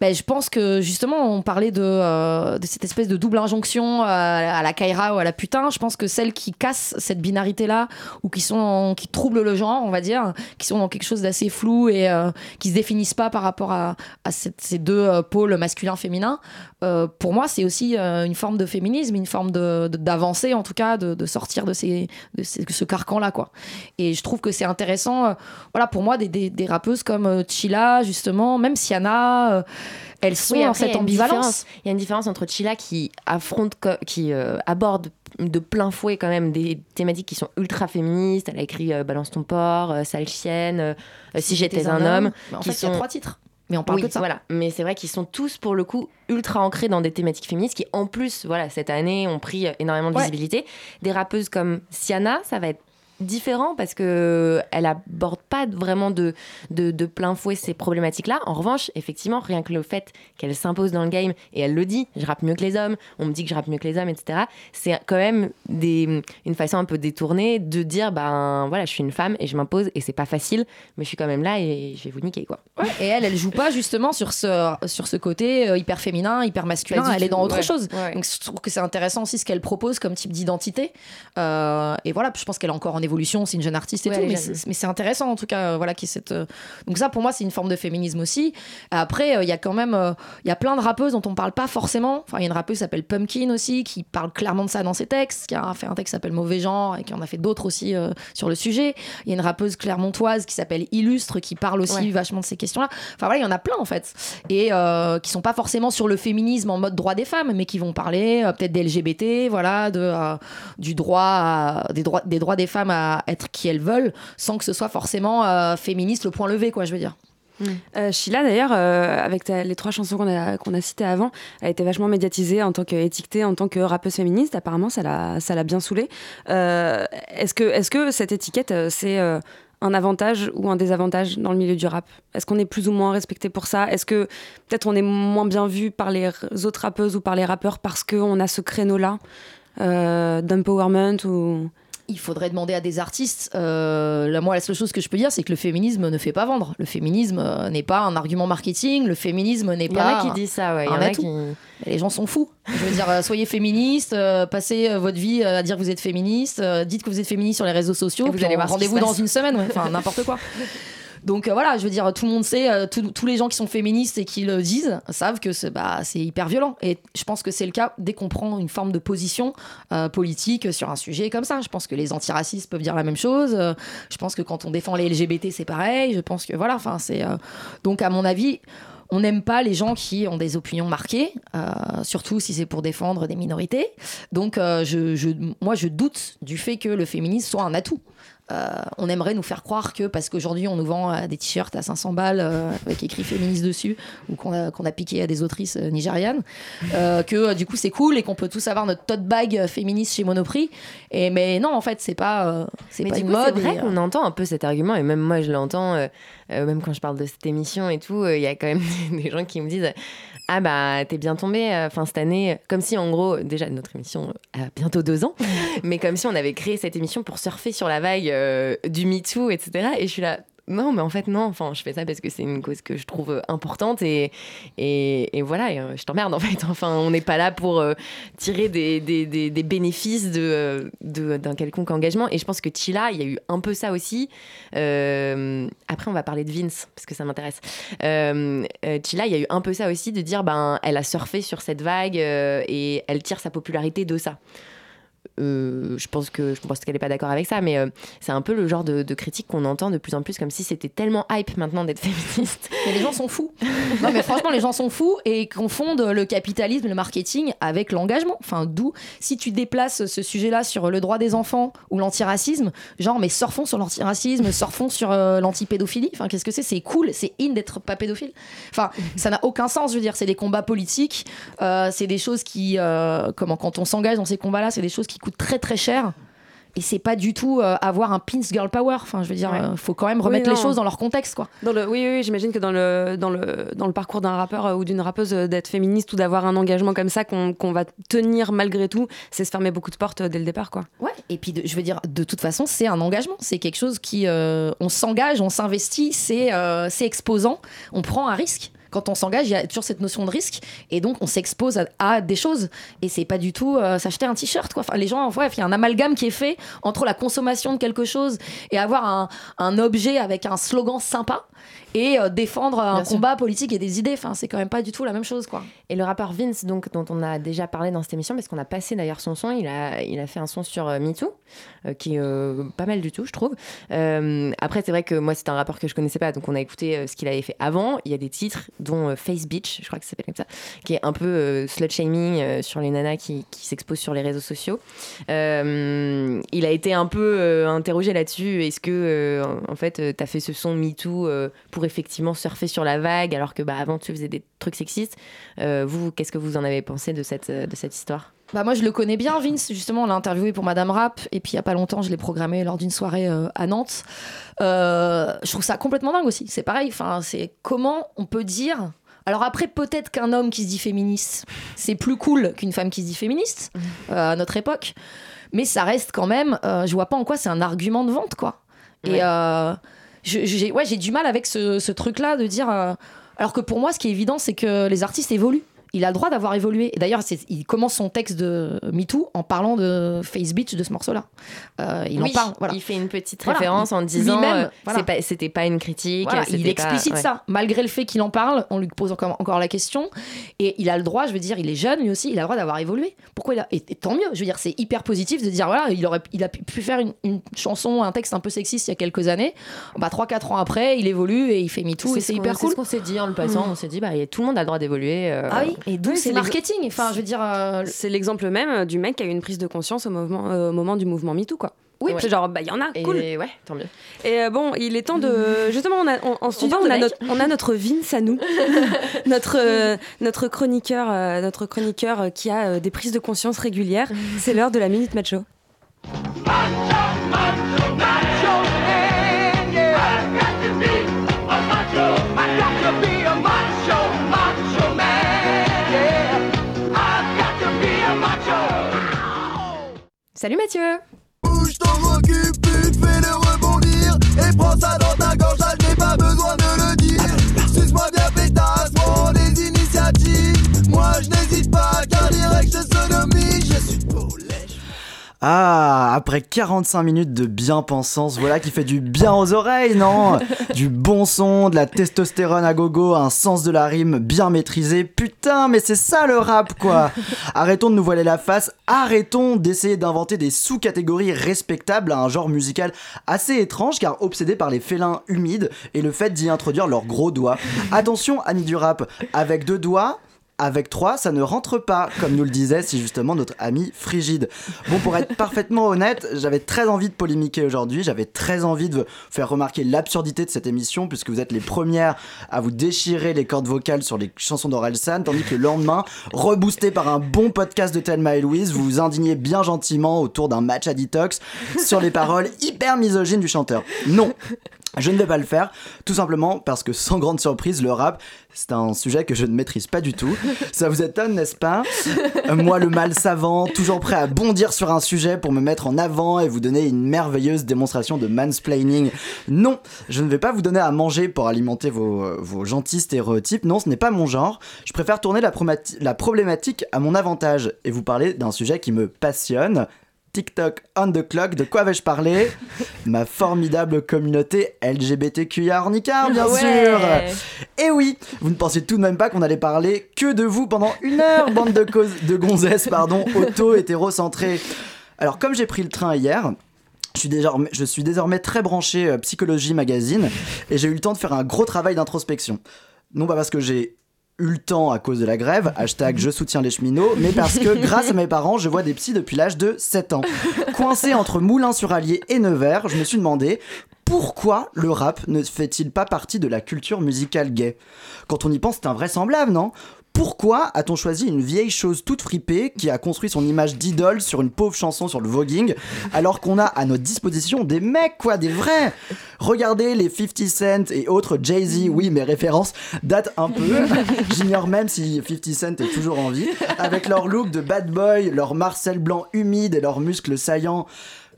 Speaker 5: ben, je pense que justement, on parlait de, de cette espèce de double injonction à la Kaira ou à la putain. Je pense que celles qui cassent cette binarité-là, ou qui, sont, qui troublent le genre, on va dire, qui sont dans quelque chose d'assez flou et qui se définissent pas par rapport à, à cette- ces deux pôles masculin-féminin, pour moi, c'est aussi une forme de féminisme, une forme de- de- d'avancée, en tout cas, de, de sortir de, ces, de ces- ce carcan-là. quoi. Et je trouve que c'est intéressant, euh, voilà, pour moi, des, des, des rappeuses comme euh, Chila, justement, même Siana, euh, elles sont
Speaker 1: Oui,
Speaker 5: dans
Speaker 1: après,
Speaker 5: cette ambivalence.
Speaker 1: Il y a une différence entre Chila qui affronte, qui euh, aborde de plein fouet quand même des thématiques qui sont ultra féministes. Elle a écrit Balance ton porc, Sale chienne, Si j'étais un homme.
Speaker 5: En
Speaker 1: qui
Speaker 5: fait, il y a
Speaker 1: sont-
Speaker 5: trois titres. Mais on parle
Speaker 1: oui,
Speaker 5: de ça.
Speaker 1: Voilà. Mais c'est vrai qu'ils sont tous, pour le coup, ultra ancrés dans des thématiques féministes qui, en plus, voilà, cette année, ont pris euh, énormément de
Speaker 5: Ouais.
Speaker 1: visibilité. Des rappeuses comme Siana, ça va être différent parce que elle aborde pas vraiment de, de, de plein fouet ces problématiques-là. En revanche, effectivement, rien que le fait qu'elle s'impose dans le game et elle le dit, je rappe mieux que les hommes, on me dit que je rappe mieux que les hommes, etc. C'est quand même des, une façon un peu détournée de dire, ben voilà, je suis une femme et je m'impose et c'est pas facile, mais je suis quand même là et je vais vous niquer, quoi.
Speaker 5: Ouais, et elle, elle joue pas justement sur ce, sur ce côté euh, hyper féminin, hyper masculin. Elle est dans autre
Speaker 1: ouais.
Speaker 5: chose.
Speaker 1: Ouais.
Speaker 5: Donc je trouve que c'est intéressant aussi ce qu'elle propose comme type d'identité. Euh, et voilà, je pense qu'elle est encore en évolution, c'est une jeune artiste et
Speaker 1: Ouais,
Speaker 5: tout, mais c'est, intéressant en tout cas. euh, voilà, qui cette. euh, Donc ça, pour moi, c'est une forme de féminisme aussi. Après, euh, il y a quand même, il y a plein de rappeuses dont on parle pas forcément. Enfin, il y a une rappeuse qui s'appelle Pumpkin aussi, qui parle clairement de ça dans ses textes, qui a fait un texte qui s'appelle Mauvais genre et qui en a fait d'autres aussi euh, sur le sujet. Il y a une rappeuse clermontoise qui s'appelle Illustre, qui parle aussi
Speaker 1: Ouais.
Speaker 5: vachement de ces questions-là. Enfin voilà, il y en a plein en fait. Et euh, qui sont pas forcément sur le féminisme en mode droit des femmes, mais qui vont parler euh, peut-être des LGBT, voilà, de, du droit, à- des, droits, des droits des femmes être qui elles veulent, sans que ce soit forcément euh, féministe le point levé, quoi, je veux dire.
Speaker 4: Euh, Sheila, d'ailleurs, euh, avec les trois chansons qu'on a, qu'on a citées avant, elle été vachement médiatisée en tant qu'étiquetée, en tant que rappeuse féministe. Apparemment, ça l'a, bien saoulée. Est-ce, que, est-ce que cette étiquette, c'est un avantage ou un désavantage dans le milieu du rap? Est-ce qu'on est plus ou moins respecté pour ça? Est-ce que peut-être on est moins bien vu par les autres rappeuses ou par les rappeurs parce qu'on a ce créneau-là d'empowerment ou...
Speaker 5: Il faudrait demander à des artistes. euh, là, moi, la seule chose que je peux dire, c'est que le féminisme ne fait pas vendre. Le féminisme euh, n'est pas un argument marketing. Le féminisme n'est
Speaker 1: Il y en
Speaker 5: pas.
Speaker 1: a qui disent ça, ouais. Il y en a qui.
Speaker 5: Mais Les gens sont fous. Je veux dire, euh, soyez féministes, euh, passez votre vie à dire que vous êtes féministe, dites que vous êtes féministe sur les réseaux sociaux,
Speaker 1: Et vous
Speaker 5: puis
Speaker 1: allez
Speaker 5: rendez-vous dans
Speaker 1: passe.
Speaker 5: une semaine, ouais. enfin n'importe quoi. [LAUGHS] Donc euh, voilà, je veux dire, tout le monde sait, euh, tous- les gens qui sont féministes et qui le disent savent que c'est bah, c'est hyper violent. Et je pense que c'est le cas dès qu'on prend une forme de position euh, politique sur un sujet comme ça. Je pense que les antiracistes peuvent dire la même chose. Je pense que quand on défend les LGBT, c'est pareil. Je pense que voilà, enfin c'est donc à mon avis. On n'aime pas les gens qui ont des opinions marquées, surtout si c'est pour défendre des minorités. Donc, moi, je doute du fait que le féminisme soit un atout. Euh, on aimerait nous faire croire que parce qu'aujourd'hui on nous vend euh, des t-shirts à 500 balles euh, avec écrit féministe dessus ou qu'on a, piqué à des autrices nigérianes, que du coup c'est cool et qu'on peut tous avoir notre tote bag féministe chez Monoprix. Et mais non, en fait, c'est pas, c'est pas
Speaker 1: du
Speaker 5: une
Speaker 1: coup,
Speaker 5: mode.
Speaker 1: C'est vrai qu'on entend un peu cet argument, et même moi je l'entends, même quand je parle de cette émission et tout, il y a quand même [LAUGHS] des gens qui me disent Ah bah t'es bien tombé, euh, enfin cette année, comme si en gros, déjà notre émission a bientôt deux ans, [LAUGHS] mais comme si on avait créé cette émission pour surfer sur la vague euh, du MeToo, etc. Et je suis là. Non, mais en fait, non. Enfin, je fais ça parce que c'est une cause que je trouve importante et, et, et voilà, euh, je t'emmerde en fait. [LAUGHS] Enfin, on n'est pas là pour euh, tirer des, des, des, bénéfices euh, de- d'un quelconque engagement. Et je pense que Chila, il y a eu un peu ça aussi. Après, on va parler de Vince parce que ça m'intéresse. Euh, Chila, il y a eu un peu ça aussi de dire, ben, elle a surfé sur cette vague et elle tire sa popularité de ça. Euh, je pense que je qu'elle n'est pas d'accord avec ça, mais euh, c'est un peu le genre de, critique qu'on entend de plus en plus, comme si c'était tellement hype maintenant d'être [LAUGHS] féministe.
Speaker 5: Mais les gens sont fous. Non, mais franchement, les gens sont fous et confondent le capitalisme, le marketing avec l'engagement. Enfin, d'où, si tu déplaces ce sujet-là sur le droit des enfants ou l'antiracisme, genre, mais surfons sur l'antiracisme, surfons sur euh, l'antipédophilie. Enfin, qu'est-ce que c'est? C'est cool, c'est in d'être pas pédophile. Enfin, ça n'a aucun sens, je veux dire. C'est des combats politiques, euh, c'est des choses qui, comment, quand on s'engage dans ces combats-là, c'est des choses qui coûtent très très cher. Et c'est pas du tout euh, avoir un pins girl power. Enfin, je veux dire,
Speaker 4: Ouais.
Speaker 5: euh, faut quand même
Speaker 4: Oui,
Speaker 5: remettre les choses dans leur contexte, quoi.
Speaker 4: Dans le, oui, oui, oui, j'imagine que dans le, dans, le, dans le parcours d'un rappeur euh, ou d'une rappeuse, d'être féministe ou d'avoir un engagement comme ça qu'on va tenir malgré tout, c'est se fermer beaucoup de portes dès le départ. Quoi.
Speaker 5: Ouais, et puis de- je veux dire, de toute façon, c'est un engagement. C'est quelque chose qui. on s'engage, on s'investit, c'est c'est exposant, on prend un risque. Quand on s'engage, il y a toujours cette notion de risque, et donc on s'expose à, à des choses. Et c'est pas du tout euh, s'acheter un t-shirt, quoi. Enfin, les gens, ouais, il y a un amalgame qui est fait entre la consommation de quelque chose et avoir un, un objet avec un slogan sympa et euh, défendre un
Speaker 1: Bien sûr.
Speaker 5: combat politique et des idées. Enfin, c'est quand même pas du tout la même chose, quoi.
Speaker 1: Et le rappeur Vince, donc, dont on a déjà parlé dans cette émission, parce qu'on a passé d'ailleurs son son, il a, il a fait un son sur euh, MeToo, euh, qui est pas mal du tout, je trouve. Après, c'est vrai que moi, c'est un rappeur que je connaissais pas, donc on a écouté ce qu'il avait fait avant. Il y a des titres, dont euh, Face Beach, je crois que ça s'appelle comme ça, qui est un peu euh, slut-shaming euh, sur les nanas qui, s'exposent sur les réseaux sociaux. Il a été un peu interrogé là-dessus. Est-ce que, en fait, tu as fait ce son MeToo pour effectivement surfer sur la vague, alors que bah, avant, tu faisais des trucs sexistes Vous, qu'est-ce que vous en avez pensé de cette histoire?
Speaker 5: Bah moi je le connais bien Vince, justement on l'a interviewé pour Madame Rap et puis il y a pas longtemps je l'ai programmé lors d'une soirée euh, à Nantes. Euh, je trouve ça complètement dingue aussi. C'est pareil, enfin c'est comment on peut dire. Alors après peut-être qu'un homme qui se dit féministe c'est plus cool qu'une femme qui se dit féministe euh, à notre époque, mais ça reste quand même. je vois pas en quoi c'est un argument de vente quoi. Et j'ai ouais du mal avec ce, ce truc là de dire. alors que pour moi ce qui est évident c'est que les artistes évoluent il a le droit d'avoir évolué. D'ailleurs, c'est- il commence son texte de MeToo en parlant de Face Beach de ce morceau-là. Euh, il
Speaker 1: Oui,
Speaker 5: en parle. Voilà.
Speaker 1: Il fait une petite
Speaker 5: Voilà.
Speaker 1: référence en disant euh,
Speaker 5: voilà.
Speaker 1: c'est pas- c'était pas une critique.
Speaker 5: Il
Speaker 1: pas-
Speaker 5: explicite
Speaker 1: ouais.
Speaker 5: ça. Malgré le fait qu'il en parle, on lui pose encore, encore la question. Et il a le droit, je veux dire, il est jeune lui aussi, il a le droit d'avoir évolué. Pourquoi il a. Et, et tant mieux, je veux dire, c'est hyper positif de dire, voilà, il, aurait, il a pu faire une, une chanson, un texte un peu sexiste il y a quelques années. Bah, 3-4 ans après, il évolue et il fait MeToo et
Speaker 1: ce
Speaker 5: c'est hyper
Speaker 1: c'est
Speaker 5: cool.
Speaker 1: ce qu'on s'est dit en le passant.
Speaker 5: Mm.
Speaker 1: On s'est dit, bah, tout le monde a le droit d'évoluer. euh,
Speaker 5: Ah oui, et d'où
Speaker 4: Oui,
Speaker 5: c'est marketing. Enfin, je veux dire. euh,
Speaker 4: C'est l'exemple même du mec qui a eu une prise de conscience au, euh, au moment du mouvement MeToo. Quoi.
Speaker 5: Oui,
Speaker 4: c'est genre, bah il y en a,
Speaker 1: Et
Speaker 4: cool.
Speaker 1: ouais, tant mieux.
Speaker 4: Et euh, bon, il est temps de. Justement, on a, on- en studio, on a, notre, on a notre Vince à nous, [LAUGHS] notre, euh, notre chroniqueur, euh, notre chroniqueur qui a euh, des prises de conscience régulières. [LAUGHS] C'est l'heure de la Minute Macho.
Speaker 1: Salut Mathieu.
Speaker 25: Bouge ton recul, fais-le rebondir. Et prends ça dans ta gorge, je n'ai pas besoin de le dire. Suce-moi bien pétasse, prends des initiatives. Moi je n'hésite pas, car direct je sodomie Je suis beau
Speaker 26: Ah, après 45 minutes de bien-pensance, voilà qui fait du bien aux oreilles, non [LAUGHS] Du bon son, de la testostérone à gogo, un sens de la rime bien maîtrisé. Putain, mais c'est ça le rap, quoi [LAUGHS] Arrêtons de nous voiler la face, arrêtons d'essayer d'inventer des sous-catégories respectables à un genre musical assez étrange, car obsédé par les félins humides et le fait d'y introduire leurs gros doigts. [LAUGHS] Attention, amis du rap, avec deux doigts... Avec 3, ça ne rentre pas, comme nous le disait si justement notre ami Frigide. Bon, pour être parfaitement honnête, j'avais très envie de polémiquer aujourd'hui, j'avais très envie de faire remarquer l'absurdité de cette émission, puisque vous êtes les premières à vous déchirer les cordes vocales sur les chansons d'Orelsan, tandis que le lendemain, reboosté par un bon podcast de Thelma et Louise, vous vous indignez bien gentiment autour d'un match à detox sur les paroles hyper misogynes du chanteur. Non Je ne vais pas le faire, tout simplement parce que sans grande surprise, le rap, c'est un sujet que je ne maîtrise pas du tout. [LAUGHS] Ça vous étonne, n'est-ce pas? Moi, le mal savant, toujours prêt à bondir sur un sujet pour me mettre en avant et vous donner une merveilleuse démonstration de mansplaining. Non, je ne vais pas vous donner à manger pour alimenter vos, vos gentils stéréotypes. Non, ce n'est pas mon genre. Je préfère tourner la problématique à mon avantage et vous parler d'un sujet qui me passionne. TikTok on the clock, de quoi vais-je parler [LAUGHS] Ma formidable communauté LGBTQIA ornicar, bien
Speaker 1: Ouais.
Speaker 26: sûr Et oui, vous ne pensiez tout de même pas qu'on allait parler que de vous pendant une heure, bande de, de gonzesses, pardon, auto-hétérocentrées. Alors, comme j'ai pris le train hier, je suis, désormais, je suis désormais très branché euh, Psychologie Magazine et j'ai eu le temps de faire un gros travail d'introspection. Non pas parce que j'ai eu à cause de la grève, hashtag je soutiens les cheminots, mais parce que grâce à mes parents, je vois des psys depuis l'âge de 7 ans. Coincé entre Moulins-sur-Allier et Nevers, je me suis demandé pourquoi le rap ne fait-il pas partie de la culture musicale gay? Quand on y pense, c'est invraisemblable, non? Pourquoi a-t-on choisi une vieille chose toute fripée qui a construit son image d'idole sur une pauvre chanson sur le voguing alors qu'on a à notre disposition des mecs quoi, des vrais? Regardez les 50 Cent et autres Jay-Z, oui mes références datent un peu, [LAUGHS] j'ignore même si 50 Cent est toujours en vie, avec leur look de bad boy, leur Marcel blanc humide et leurs muscles saillants.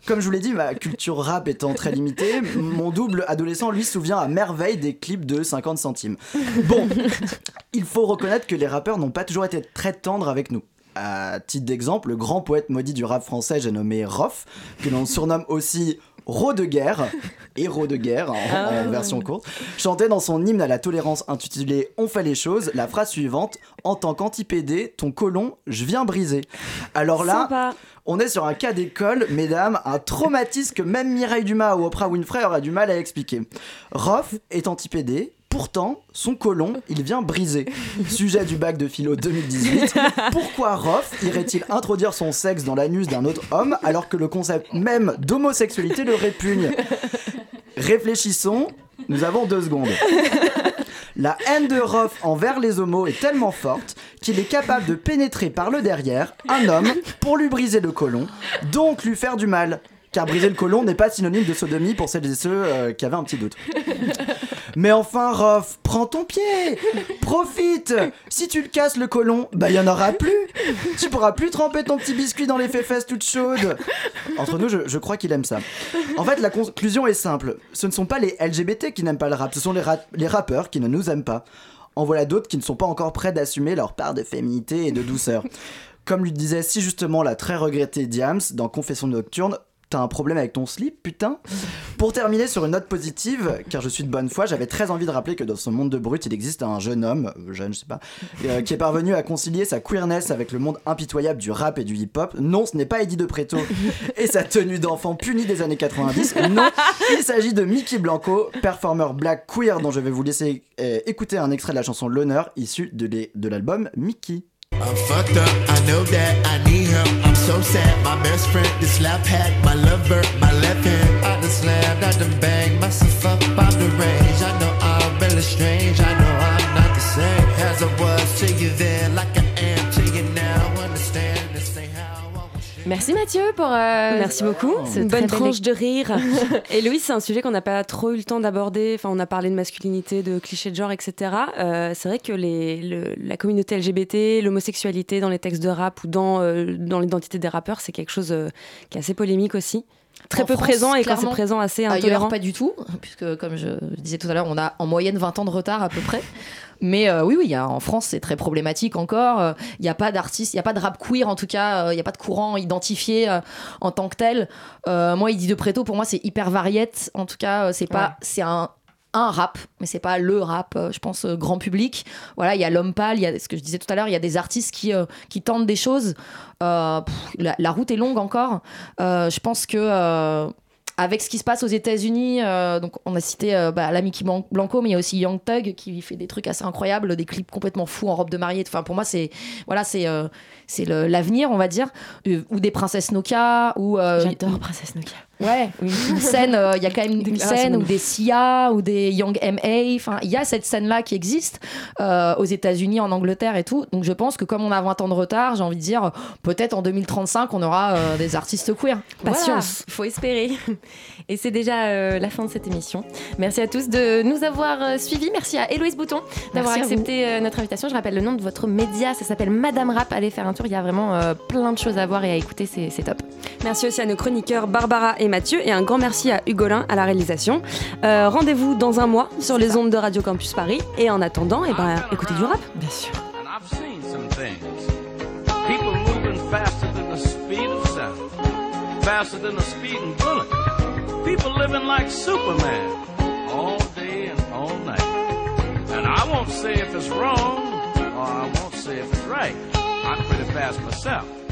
Speaker 26: Comme je vous l'ai dit, ma culture rap étant très limitée, mon double adolescent lui se souvient à merveille des clips de 50 centimes. Bon, il faut reconnaître que les rappeurs n'ont pas toujours été très tendres avec nous. À titre d'exemple, le grand poète maudit du rap français, j'ai nommé Rof, que l'on surnomme aussi Ro de guerre, héros de guerre en, en version courte, chantait dans son hymne à la tolérance intitulé On fait les choses la phrase suivante En tant qu'anti-PD, ton colon, je viens briser. Alors là,
Speaker 4: Sympa.
Speaker 26: On est sur un cas d'école, mesdames, un traumatisme que même Mireille Dumas ou Oprah Winfrey aura du mal à expliquer. Rof est anti-PD, pourtant, son colon, il vient briser. Sujet du bac de philo 2018. Pourquoi Rof irait-il introduire son sexe dans l'anus d'un autre homme alors que le concept même d'homosexualité le répugne? Réfléchissons, nous avons deux secondes. La haine de Rof envers les homos est tellement forte qu'il est capable de pénétrer par le derrière un homme pour lui briser le côlon, donc lui faire du mal. Car briser le côlon n'est pas synonyme de sodomie pour celles et ceux euh, qui avaient un petit doute. Mais enfin, Rof, prends ton pied Profite Si tu le casses le côlon, bah y en aura plus Tu pourras plus tremper ton petit biscuit dans les fesses toutes chaudes Entre nous, je, crois qu'il aime ça. En fait, la conclusion est simple. Ce ne sont pas les LGBT qui n'aiment pas le rap, ce sont les rappeurs qui ne nous aiment pas. En voilà d'autres qui ne sont pas encore prêts d'assumer leur part de féminité et de douceur. Comme lui disait si justement la très regrettée Diams dans Confession nocturne, T'as un problème avec ton slip, putain Pour terminer sur une note positive, car je suis de bonne foi, j'avais très envie de rappeler que dans ce monde de brut, il existe un jeune homme, euh, jeune, je sais pas, euh, qui est parvenu à concilier sa queerness avec le monde impitoyable du rap et du hip-hop. Non, ce n'est pas Eddie de Preto et sa tenue d'enfant punie des années 90. Non, il s'agit de Mickey Blanco, performeur black queer dont je vais vous laisser euh, écouter un extrait de la chanson L'honneur, issu de les- de l'album Mickey.
Speaker 27: I'm fucked up, I know that I need help. I'm so sad, my best friend this lap hack, my lover, my left hand. I done slammed, I done banged myself up the range. I know I'm really strange, I know I'm not the same as I was to you then, like
Speaker 1: Merci Mathieu pour. euh,
Speaker 4: Merci beaucoup.
Speaker 1: ce
Speaker 4: Une bonne tranche de rire. [LAUGHS] Et Louis, c'est un sujet qu'on n'a pas trop eu le temps d'aborder. Enfin, on a parlé de masculinité, de clichés de genre, etc. Euh, c'est vrai que les, le- la communauté LGBT, l'homosexualité dans les textes de rap ou dans, euh, dans l'identité des rappeurs, c'est quelque chose qui est assez polémique aussi. Très
Speaker 5: En
Speaker 4: peu
Speaker 5: France,
Speaker 4: présent et quand c'est présent, assez
Speaker 5: Ailleurs,
Speaker 4: intolérant.
Speaker 5: pas du tout, puisque comme je disais tout à l'heure, on a en moyenne 20 ans de retard à peu près. Mais euh, oui, oui, il y a, en France, c'est très problématique encore. Euh, Il n'y a pas d'artiste, il n'y a pas de rap queer en tout cas, euh, il n'y a pas de courant identifié euh, en tant que tel. Euh, moi, il dit de Préto, pour moi, c'est hyper variette. En tout cas, euh, c'est pas, c'est un un rap, mais c'est pas le rap, euh, je pense, euh, grand public. Voilà, il y a l'homme pâle, il y a ce que je disais tout à l'heure, il y a des artistes qui, euh, qui tentent des choses. Euh, pff, la, la route est longue encore. Euh, je pense que euh, avec ce qui se passe aux États-Unis, euh, donc on a cité euh, bah, la Mickey Blan- Blanco, mais il y a aussi Young Thug qui fait des trucs assez incroyables, des clips complètement fous en robe de mariée. Enfin, pour moi, c'est voilà, c'est euh, c'est l'avenir, on va dire, Euh, ou des princesses Nokia, ou
Speaker 1: J'adore Princesse Nokia.
Speaker 5: Ouais, [LAUGHS] une scène, euh, il y a quand même une scène où
Speaker 4: d'amour.
Speaker 5: des Sia ou des Young M.A., enfin, il y a cette scène-là qui existe euh, aux États-Unis, en Angleterre et tout. Donc je pense que comme on a 20 ans de retard, j'ai envie de dire, peut-être en 2035, on aura euh, des artistes queer.
Speaker 1: Patience, faut espérer. [LAUGHS] Et c'est déjà euh, la fin de cette émission. Merci à tous de nous avoir euh, suivis. Merci à Héloïse Bouton d'avoir accepté euh, notre invitation. Je rappelle le nom de votre média, ça s'appelle Madame Rap. Allez faire un tour, il y a vraiment euh, plein de choses à voir et à écouter, c'est c'est top.
Speaker 4: Merci aussi à nos chroniqueurs Barbara et Mathieu et un grand merci à Hugolin à la réalisation. Euh, Rendez-vous dans un mois sur les ondes de Radio Campus Paris et en attendant, eh ben, écoutez du rap.
Speaker 1: Bien sûr.
Speaker 28: Faster than a speeding bullet. People living like Superman all day and all night. And I won't say if it's wrong or I won't say if it's right. I'm pretty fast myself.